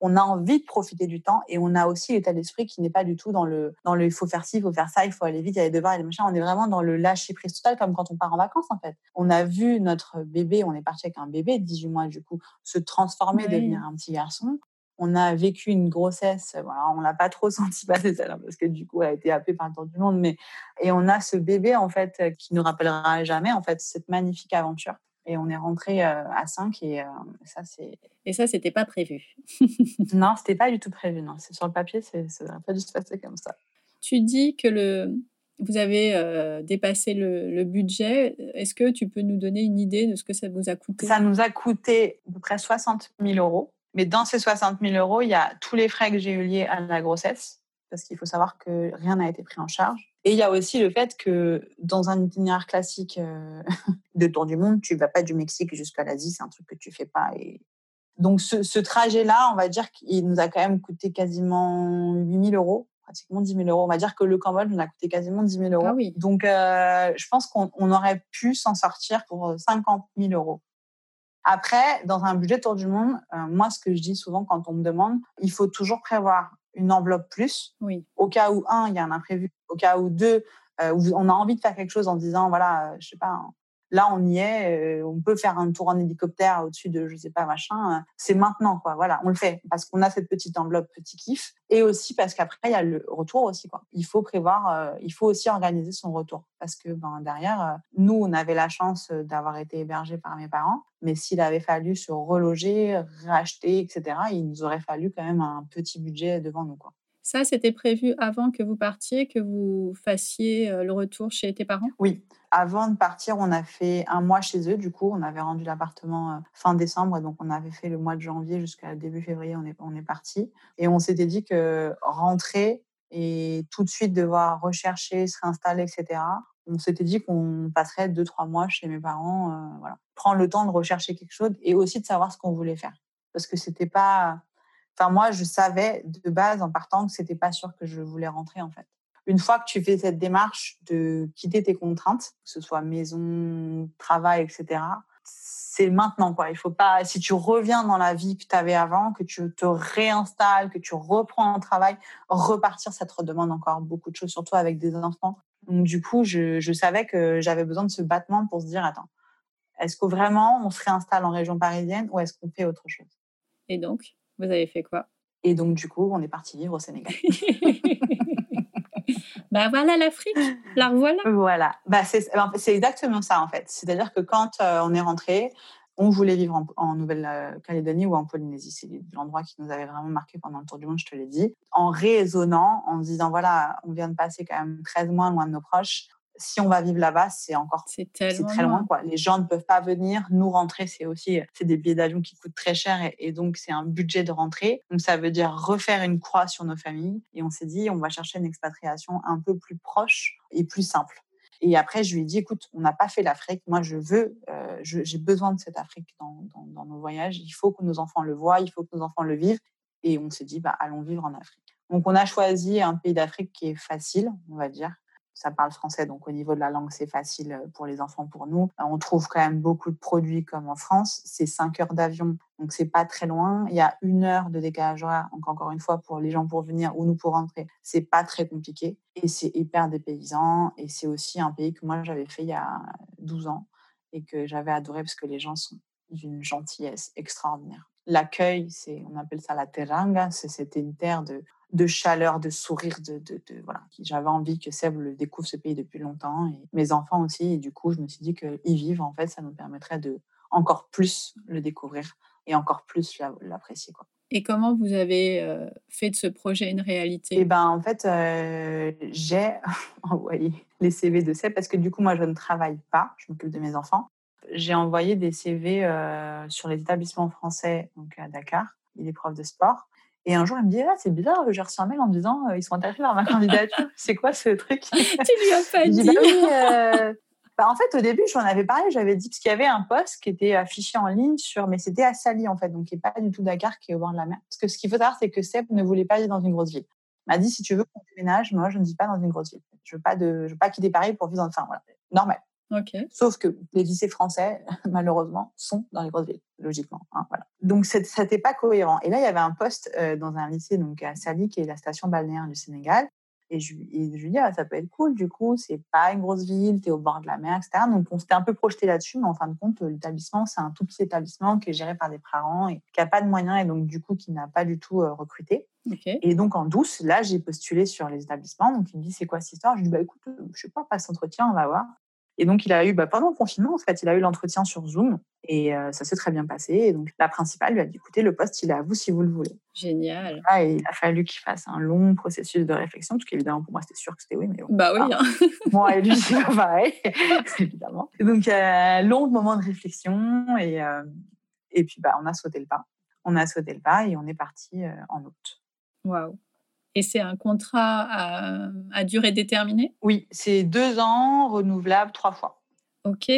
on a envie de profiter du temps et on a aussi l'état d'esprit qui n'est pas du tout dans le dans le il faut faire ci, il faut faire ça, il faut aller vite, il y a des devoirs, a des machins. On est vraiment dans le lâcher prise total comme quand on part en vacances en fait. On a vu notre bébé, on est parti avec un bébé de 18 mois du coup, se transformer, devenir un petit garçon. On a vécu une grossesse, voilà, on l'a pas trop senti passer ça parce que du coup, elle a été happée par le temps du monde, mais et on a ce bébé en fait qui nous rappellera jamais en fait cette magnifique aventure et on est rentré euh, à 5 et euh, ça c'est et ça c'était pas prévu. Non c'était pas du tout prévu non. C'est sur le papier c'est ça n'aurait pas dû se passer comme ça. Tu dis que le vous avez euh, dépassé le, le budget. Est-ce que tu peux nous donner une idée de ce que ça vous a coûté? Ça nous a coûté à peu près 60 000 euros. Mais dans ces 60 000 euros il y a tous les frais que j'ai eu liés à la grossesse parce qu'il faut savoir que rien n'a été pris en charge et il y a aussi le fait que dans un itinéraire classique euh, de tour du monde, tu vas pas du Mexique jusqu'à l'Asie, c'est un truc que tu fais pas. Et donc ce, ce trajet-là, on va dire qu'il nous a quand même coûté quasiment 8000 euros, pratiquement 10 000 euros. On va dire que le Cambodge nous a coûté quasiment 10 000 euros. Ah oui. Donc euh, je pense qu'on aurait pu s'en sortir pour 50 000 euros. Après, dans un budget tour du monde, euh, moi, ce que je dis souvent quand on me demande, il faut toujours prévoir une enveloppe plus. Oui. Au cas où, un, il y a un imprévu. Au cas où, deux, euh, on a envie de faire quelque chose en disant, voilà, euh, je sais pas, là, on y est, euh, on peut faire un tour en hélicoptère au-dessus de, je sais pas, machin. c'est maintenant, quoi. Voilà, on le fait parce qu'on a cette petite enveloppe, petit kiff. Et aussi parce qu'après, il y a le retour aussi, quoi. Il faut prévoir, il faut aussi organiser son retour. Parce que, ben, derrière, nous, on avait la chance d'avoir été hébergés par mes parents. Mais s'il avait fallu se reloger, racheter, etc., il nous aurait fallu quand même un petit budget devant nous. Quoi. Ça, c'était prévu avant que vous partiez, que vous fassiez le retour chez tes parents? Oui. avant de partir, on a fait un mois chez eux. Du coup, on avait rendu l'appartement fin décembre, donc on avait fait le mois de janvier jusqu'à début février. On est, on est parti et on s'était dit que rentrer et tout de suite devoir rechercher, se réinstaller, etc. On s'était dit qu'on passerait deux trois mois chez mes parents, voilà, prendre le temps de rechercher quelque chose et aussi de savoir ce qu'on voulait faire, parce que c'était pas Enfin, moi, je savais de base en partant que c'était pas sûr que je voulais rentrer en fait. Une fois que tu fais cette démarche de quitter tes contraintes, que ce soit maison, travail, etc., c'est maintenant quoi. Il faut pas, si tu reviens dans la vie que tu avais avant, que tu te réinstalles, que tu reprends un travail, repartir, ça te redemande encore beaucoup de choses, surtout avec des enfants. Donc du coup, je, je savais que j'avais besoin de ce battement pour se dire attends, est-ce que vraiment on se réinstalle en région parisienne ou est-ce qu'on fait autre chose? Et donc? Vous avez fait quoi? Et donc, du coup, on est parti vivre au Sénégal. bah voilà l'Afrique, la revoilà. Voilà, bah, c'est exactement ça en fait. C'est-à-dire que quand euh, on est rentré, on voulait vivre en, Nouvelle-Calédonie ou en Polynésie. C'est l'endroit qui nous avait vraiment marqué pendant le tour du monde, je te l'ai dit. En raisonnant, en se disant, voilà, on vient de passer quand même 13 mois loin de nos proches si on va vivre là-bas, c'est encore c'est très loin. Quoi. Les gens ne peuvent pas venir. Nous rentrer, c'est aussi c'est des billets d'avion qui coûtent très cher et, donc c'est un budget de rentrée. Donc ça veut dire refaire une croix sur nos familles. Et on s'est dit, on va chercher une expatriation un peu plus proche et plus simple. Et après, je lui ai dit, écoute, on n'a pas fait l'Afrique. Moi, je veux, euh, j'ai besoin de cette Afrique dans, dans, nos voyages. Il faut que nos enfants le voient, il faut que nos enfants le vivent. Et on s'est dit, bah, allons vivre en Afrique. Donc, on a choisi un pays d'Afrique qui est facile, on va dire, ça parle français, donc au niveau de la langue, c'est facile euh, pour les enfants, pour nous. Euh, on trouve quand même beaucoup de produits comme en France. C'est 5 heures d'avion, donc c'est pas très loin. Il y a une heure de décalage horaire, donc encore une fois, pour les gens pour venir ou nous pour rentrer, c'est pas très compliqué. Et c'est hyper dépaysant. Et c'est aussi un pays que moi, j'avais fait il y a 12 ans et que j'avais adoré parce que les gens sont d'une gentillesse extraordinaire. L'accueil, c'est, on appelle ça la teranga, c'était une terre de, de chaleur, de sourire, de, de, voilà. J'avais envie que Seb le découvre ce pays depuis longtemps et mes enfants aussi. Et du coup, je me suis dit qu'ils vivent, en fait, ça nous permettrait de encore plus le découvrir et encore plus l'apprécier. Quoi. Et comment vous avez euh, fait de ce projet une réalité? Eh ben, en fait, euh, j'ai envoyé les CV de Seb parce que du coup, moi, je ne travaille pas, je m'occupe de mes enfants. J'ai envoyé des CV euh, sur les établissements français donc à Dakar. Il est prof de sport. Et un jour, il me dit ah, c'est bizarre, j'ai reçu un mail en me disant euh, ils sont intéressés par ma candidature. c'est quoi ce truc? Tu lui as pas dit. bah oui, euh, bah, en fait, au début, j'en avais parlé, j'avais dit parce qu'il y avait un poste qui était affiché en ligne sur, mais c'était à Sali en fait, donc qui n'est pas du tout Dakar, qui est au bord de la mer. Parce que ce qu'il faut savoir, c'est que Seb ne voulait pas vivre dans une grosse ville. Il m'a dit si tu veux qu'on déménage, moi je ne vis pas dans une grosse ville. Je veux pas de, je veux pas quitter Paris pour vivre dans, enfin voilà, normal. Sauf que les lycées français, malheureusement, sont dans les grosses villes, logiquement. Hein, voilà. Donc, ça n'était pas cohérent. Et là, il y avait un poste euh, dans un lycée donc à Sali, qui est la station balnéaire du Sénégal. Et je, lui dis, ah, ça peut être cool, du coup, c'est pas une grosse ville, tu es au bord de la mer, etc. Donc, on s'était un peu projeté là-dessus, mais en fin de compte, l'établissement, c'est un tout petit établissement qui est géré par des parents et qui n'a pas de moyens et donc, du coup, qui n'a pas du tout euh, recruté. Et donc, en douce, là, j'ai postulé sur les établissements. Donc, il me dit, c'est quoi cette histoire? Je lui dis, bah, écoute, euh, je sais pas, passe entretien, on va voir. Et donc, il a eu, bah, pendant le confinement, en fait, il a eu l'entretien sur Zoom et euh, ça s'est très bien passé. Et donc, la principale lui a dit, écoutez, le poste, il est à vous si vous le voulez. Génial. et il a fallu qu'il fasse un long processus de réflexion, parce qu'évidemment, pour moi, c'était sûr que c'était oui, mais Bah oui. Hein. moi et lui, c'est pas pareil, évidemment. Et donc, un long moment de réflexion et, euh, et puis, bah, on a sauté le pas. On a sauté le pas et on est parti euh, en août. Waouh. Et c'est un contrat à, durée déterminée? Oui, c'est deux ans, renouvelable trois fois. Ok.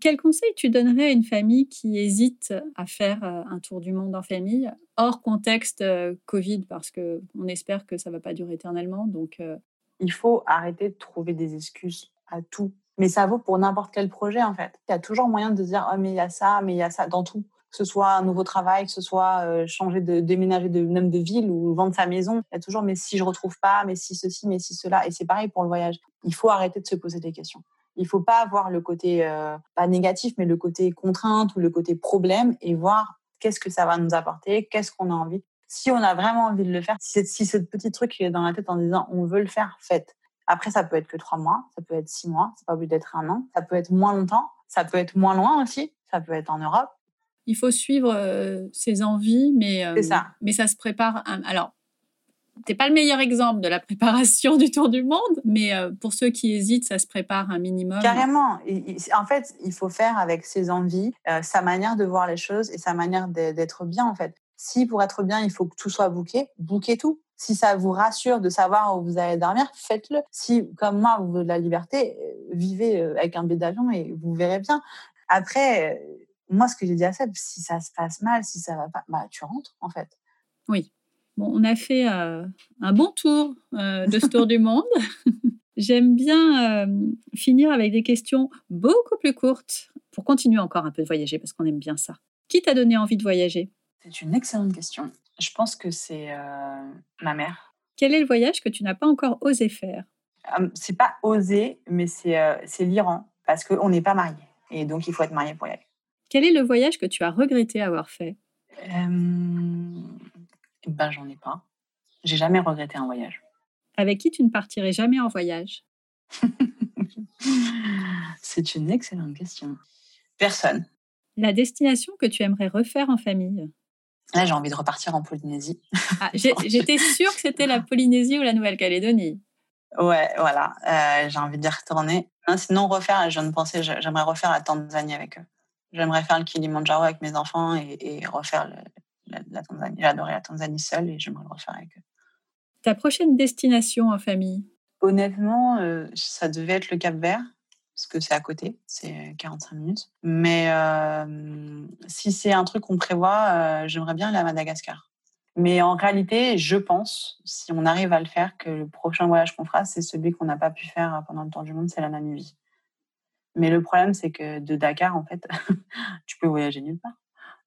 Quel conseil tu donnerais à une famille qui hésite à faire euh, un tour du monde en famille, hors contexte euh, Covid, parce qu'on espère que ça ne va pas durer éternellement donc, euh Il faut arrêter de trouver des excuses à tout. Mais ça vaut pour n'importe quel projet, en fait. Il y a toujours moyen de dire, oh, mais il y a ça, mais il y a ça, dans tout que ce soit un nouveau travail, que ce soit euh, changer de déménager de même de ville ou vendre sa maison, il y a toujours mais si je retrouve pas, mais si ceci, mais si cela. Et c'est pareil pour le voyage. Il faut arrêter de se poser des questions. Il faut pas avoir le côté euh, pas négatif, mais le côté contrainte ou le côté problème et voir qu'est-ce que ça va nous apporter, qu'est-ce qu'on a envie. Si on a vraiment envie de le faire, si, si ce petit truc qui est dans la tête en disant on veut le faire, faites. Après, ça peut être que trois mois, ça peut être six mois, c'est pas obligé d'être un an, ça peut être moins longtemps, ça peut être moins loin aussi, ça peut être en Europe, il faut suivre euh, ses envies, mais, ça. mais ça se prépare. alors, T'es pas le meilleur exemple de la préparation du tour du monde, mais euh, pour ceux qui hésitent, ça se prépare un minimum. Carrément. En fait, il faut faire avec ses envies, euh, sa manière de voir les choses et sa manière d'être bien, en fait. Si pour être bien, il faut que tout soit bouqué, bouquez tout. Si ça vous rassure de savoir où vous allez dormir, faites-le. Si, comme moi, vous voulez de la liberté, euh, vivez avec un billet d'avion et vous verrez bien. Après, moi, ce que j'ai dit à Seb, si ça se passe mal, si ça va pas, bah, tu rentres, en fait. Oui. Bon, on a fait euh, un bon tour euh, de ce tour du monde. J'aime bien euh, finir avec des questions beaucoup plus courtes pour continuer encore un peu de voyager parce qu'on aime bien ça. Qui t'a donné envie de voyager? C'est une excellente question. Je pense que c'est ma mère. Quel est le voyage que tu n'as pas encore osé faire? C'est pas osé, mais c'est l'Iran parce qu'on n'est pas marié et donc il faut être marié pour y aller. Quel est le voyage que tu as regretté avoir fait? Ben, j'en ai pas. J'ai jamais regretté un voyage. Avec qui tu ne partirais jamais en voyage? C'est une excellente question. Personne. La destination que tu aimerais refaire en famille? Là, j'ai envie de repartir en Polynésie. Ah, j'étais sûre que c'était la Polynésie ou la Nouvelle-Calédonie. Ouais, voilà. Euh, j'ai envie d'y retourner. sinon, refaire, je de penser, j'aimerais refaire la Tanzanie avec eux. J'aimerais faire le Kilimanjaro avec mes enfants et, et refaire le, la, Tanzanie. J'ai adoré la Tanzanie seule et j'aimerais le refaire avec eux. Ta prochaine destination en famille? Honnêtement, euh, ça devait être le Cap Vert, parce que c'est à côté, c'est 45 minutes. Mais euh, si c'est un truc qu'on prévoit, euh, j'aimerais bien aller à Madagascar. Mais en réalité, je pense, si on arrive à le faire, que le prochain voyage qu'on fera, c'est celui qu'on n'a pas pu faire pendant le tour du monde, c'est la Namibie. Mais le problème, c'est que de Dakar, en fait, tu peux voyager nulle part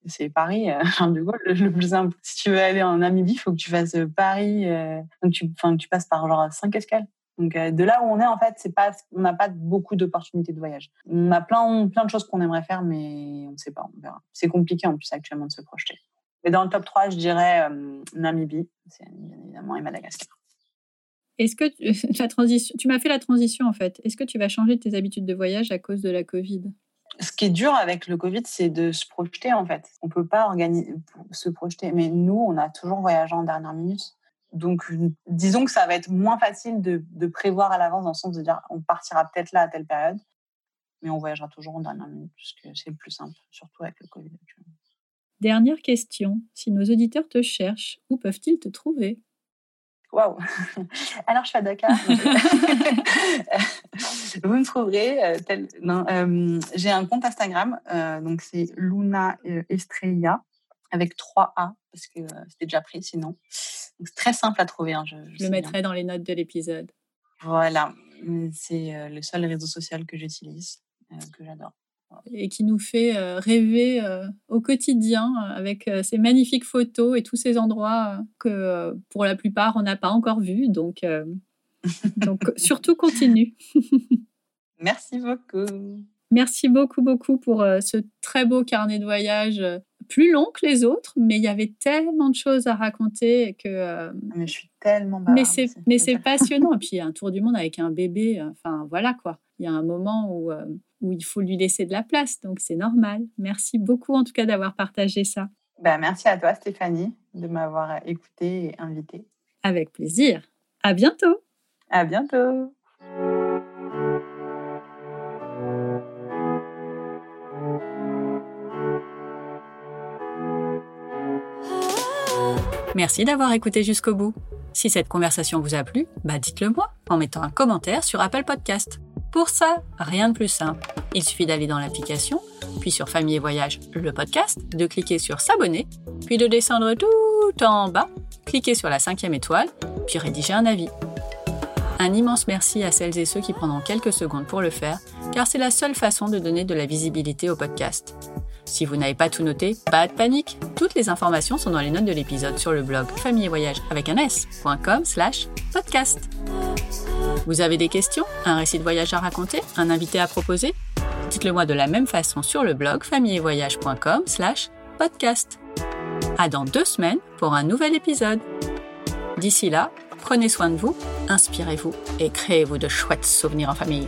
c'est Paris, euh, de Gaulle, le plus simple. Si tu veux aller en Namibie, il faut que tu fasses euh, Paris, euh, donc tu, tu passes par genre cinq escales. Donc de là où on est, en fait, c'est pas, on n'a pas beaucoup d'opportunités de voyage. On a plein, plein de choses qu'on aimerait faire, mais on ne sait pas, on verra. C'est compliqué en plus actuellement de se projeter. Mais dans le top 3, je dirais Namibie, bien évidemment, et Madagascar. Est-ce que la transition, tu m'as fait la transition en fait. Est-ce que tu vas changer tes habitudes de voyage à cause de la Covid? Ce qui est dur avec le Covid, c'est de se projeter en fait. On peut pas organiser, se projeter. Mais nous, on a toujours voyagé en dernière minute. Donc, disons que ça va être moins facile de, de prévoir à l'avance dans le sens de dire on partira peut-être là à telle période, mais on voyagera toujours en dernière minute puisque c'est le plus simple, surtout avec le Covid. Dernière question. Si nos auditeurs te cherchent, où peuvent-ils te trouver? Waouh Alors, je suis à Dakar. Vous me trouverez. Euh, euh, j'ai un compte Instagram, euh, donc c'est Luna Estrella avec 3 A parce que c'était déjà pris sinon. C'est très simple à trouver. Hein, je, le mettrai dans les notes de l'épisode. Voilà, c'est le seul réseau social que j'utilise, que j'adore et qui nous fait euh, rêver euh, au quotidien euh, avec ces magnifiques photos et tous ces endroits que pour la plupart on n'a pas encore vus. Donc, donc surtout continue. Merci beaucoup. Merci beaucoup, beaucoup pour ce très beau carnet de voyage, plus long que les autres, mais il y avait tellement de choses à raconter que. mais je suis tellement Mais c'est, mais c'est passionnant. Et puis un tour du monde avec un bébé, enfin voilà quoi. Il y a un moment où où il faut lui laisser de la place. Donc c'est normal. Merci beaucoup en tout cas d'avoir partagé ça. Ben, merci à toi Stéphanie de m'avoir écouté et invité. Avec plaisir. À bientôt. À bientôt. Merci d'avoir écouté jusqu'au bout. Si cette conversation vous a plu, bah dites-le moi en mettant un commentaire sur Apple Podcast. Pour ça, rien de plus simple. Il suffit d'aller dans l'application, puis sur Famille et Voyage, le podcast, de cliquer sur S'abonner, puis de descendre tout en bas, cliquer sur la cinquième étoile, puis rédiger un avis. Un immense merci à celles et ceux qui prendront quelques secondes pour le faire, car c'est la seule façon de donner de la visibilité au podcast. Si vous n'avez pas tout noté, pas de panique. Toutes les informations sont dans les notes de l'épisode sur le blog famille et voyage avec un s.com slash podcast. Vous avez des questions Un récit de voyage à raconter Un invité à proposer? Dites-le moi de la même façon sur le blog famillevoyage.com slash podcast. À dans deux semaines pour un nouvel épisode. D'ici là, prenez soin de vous, inspirez-vous et créez-vous de chouettes souvenirs en famille.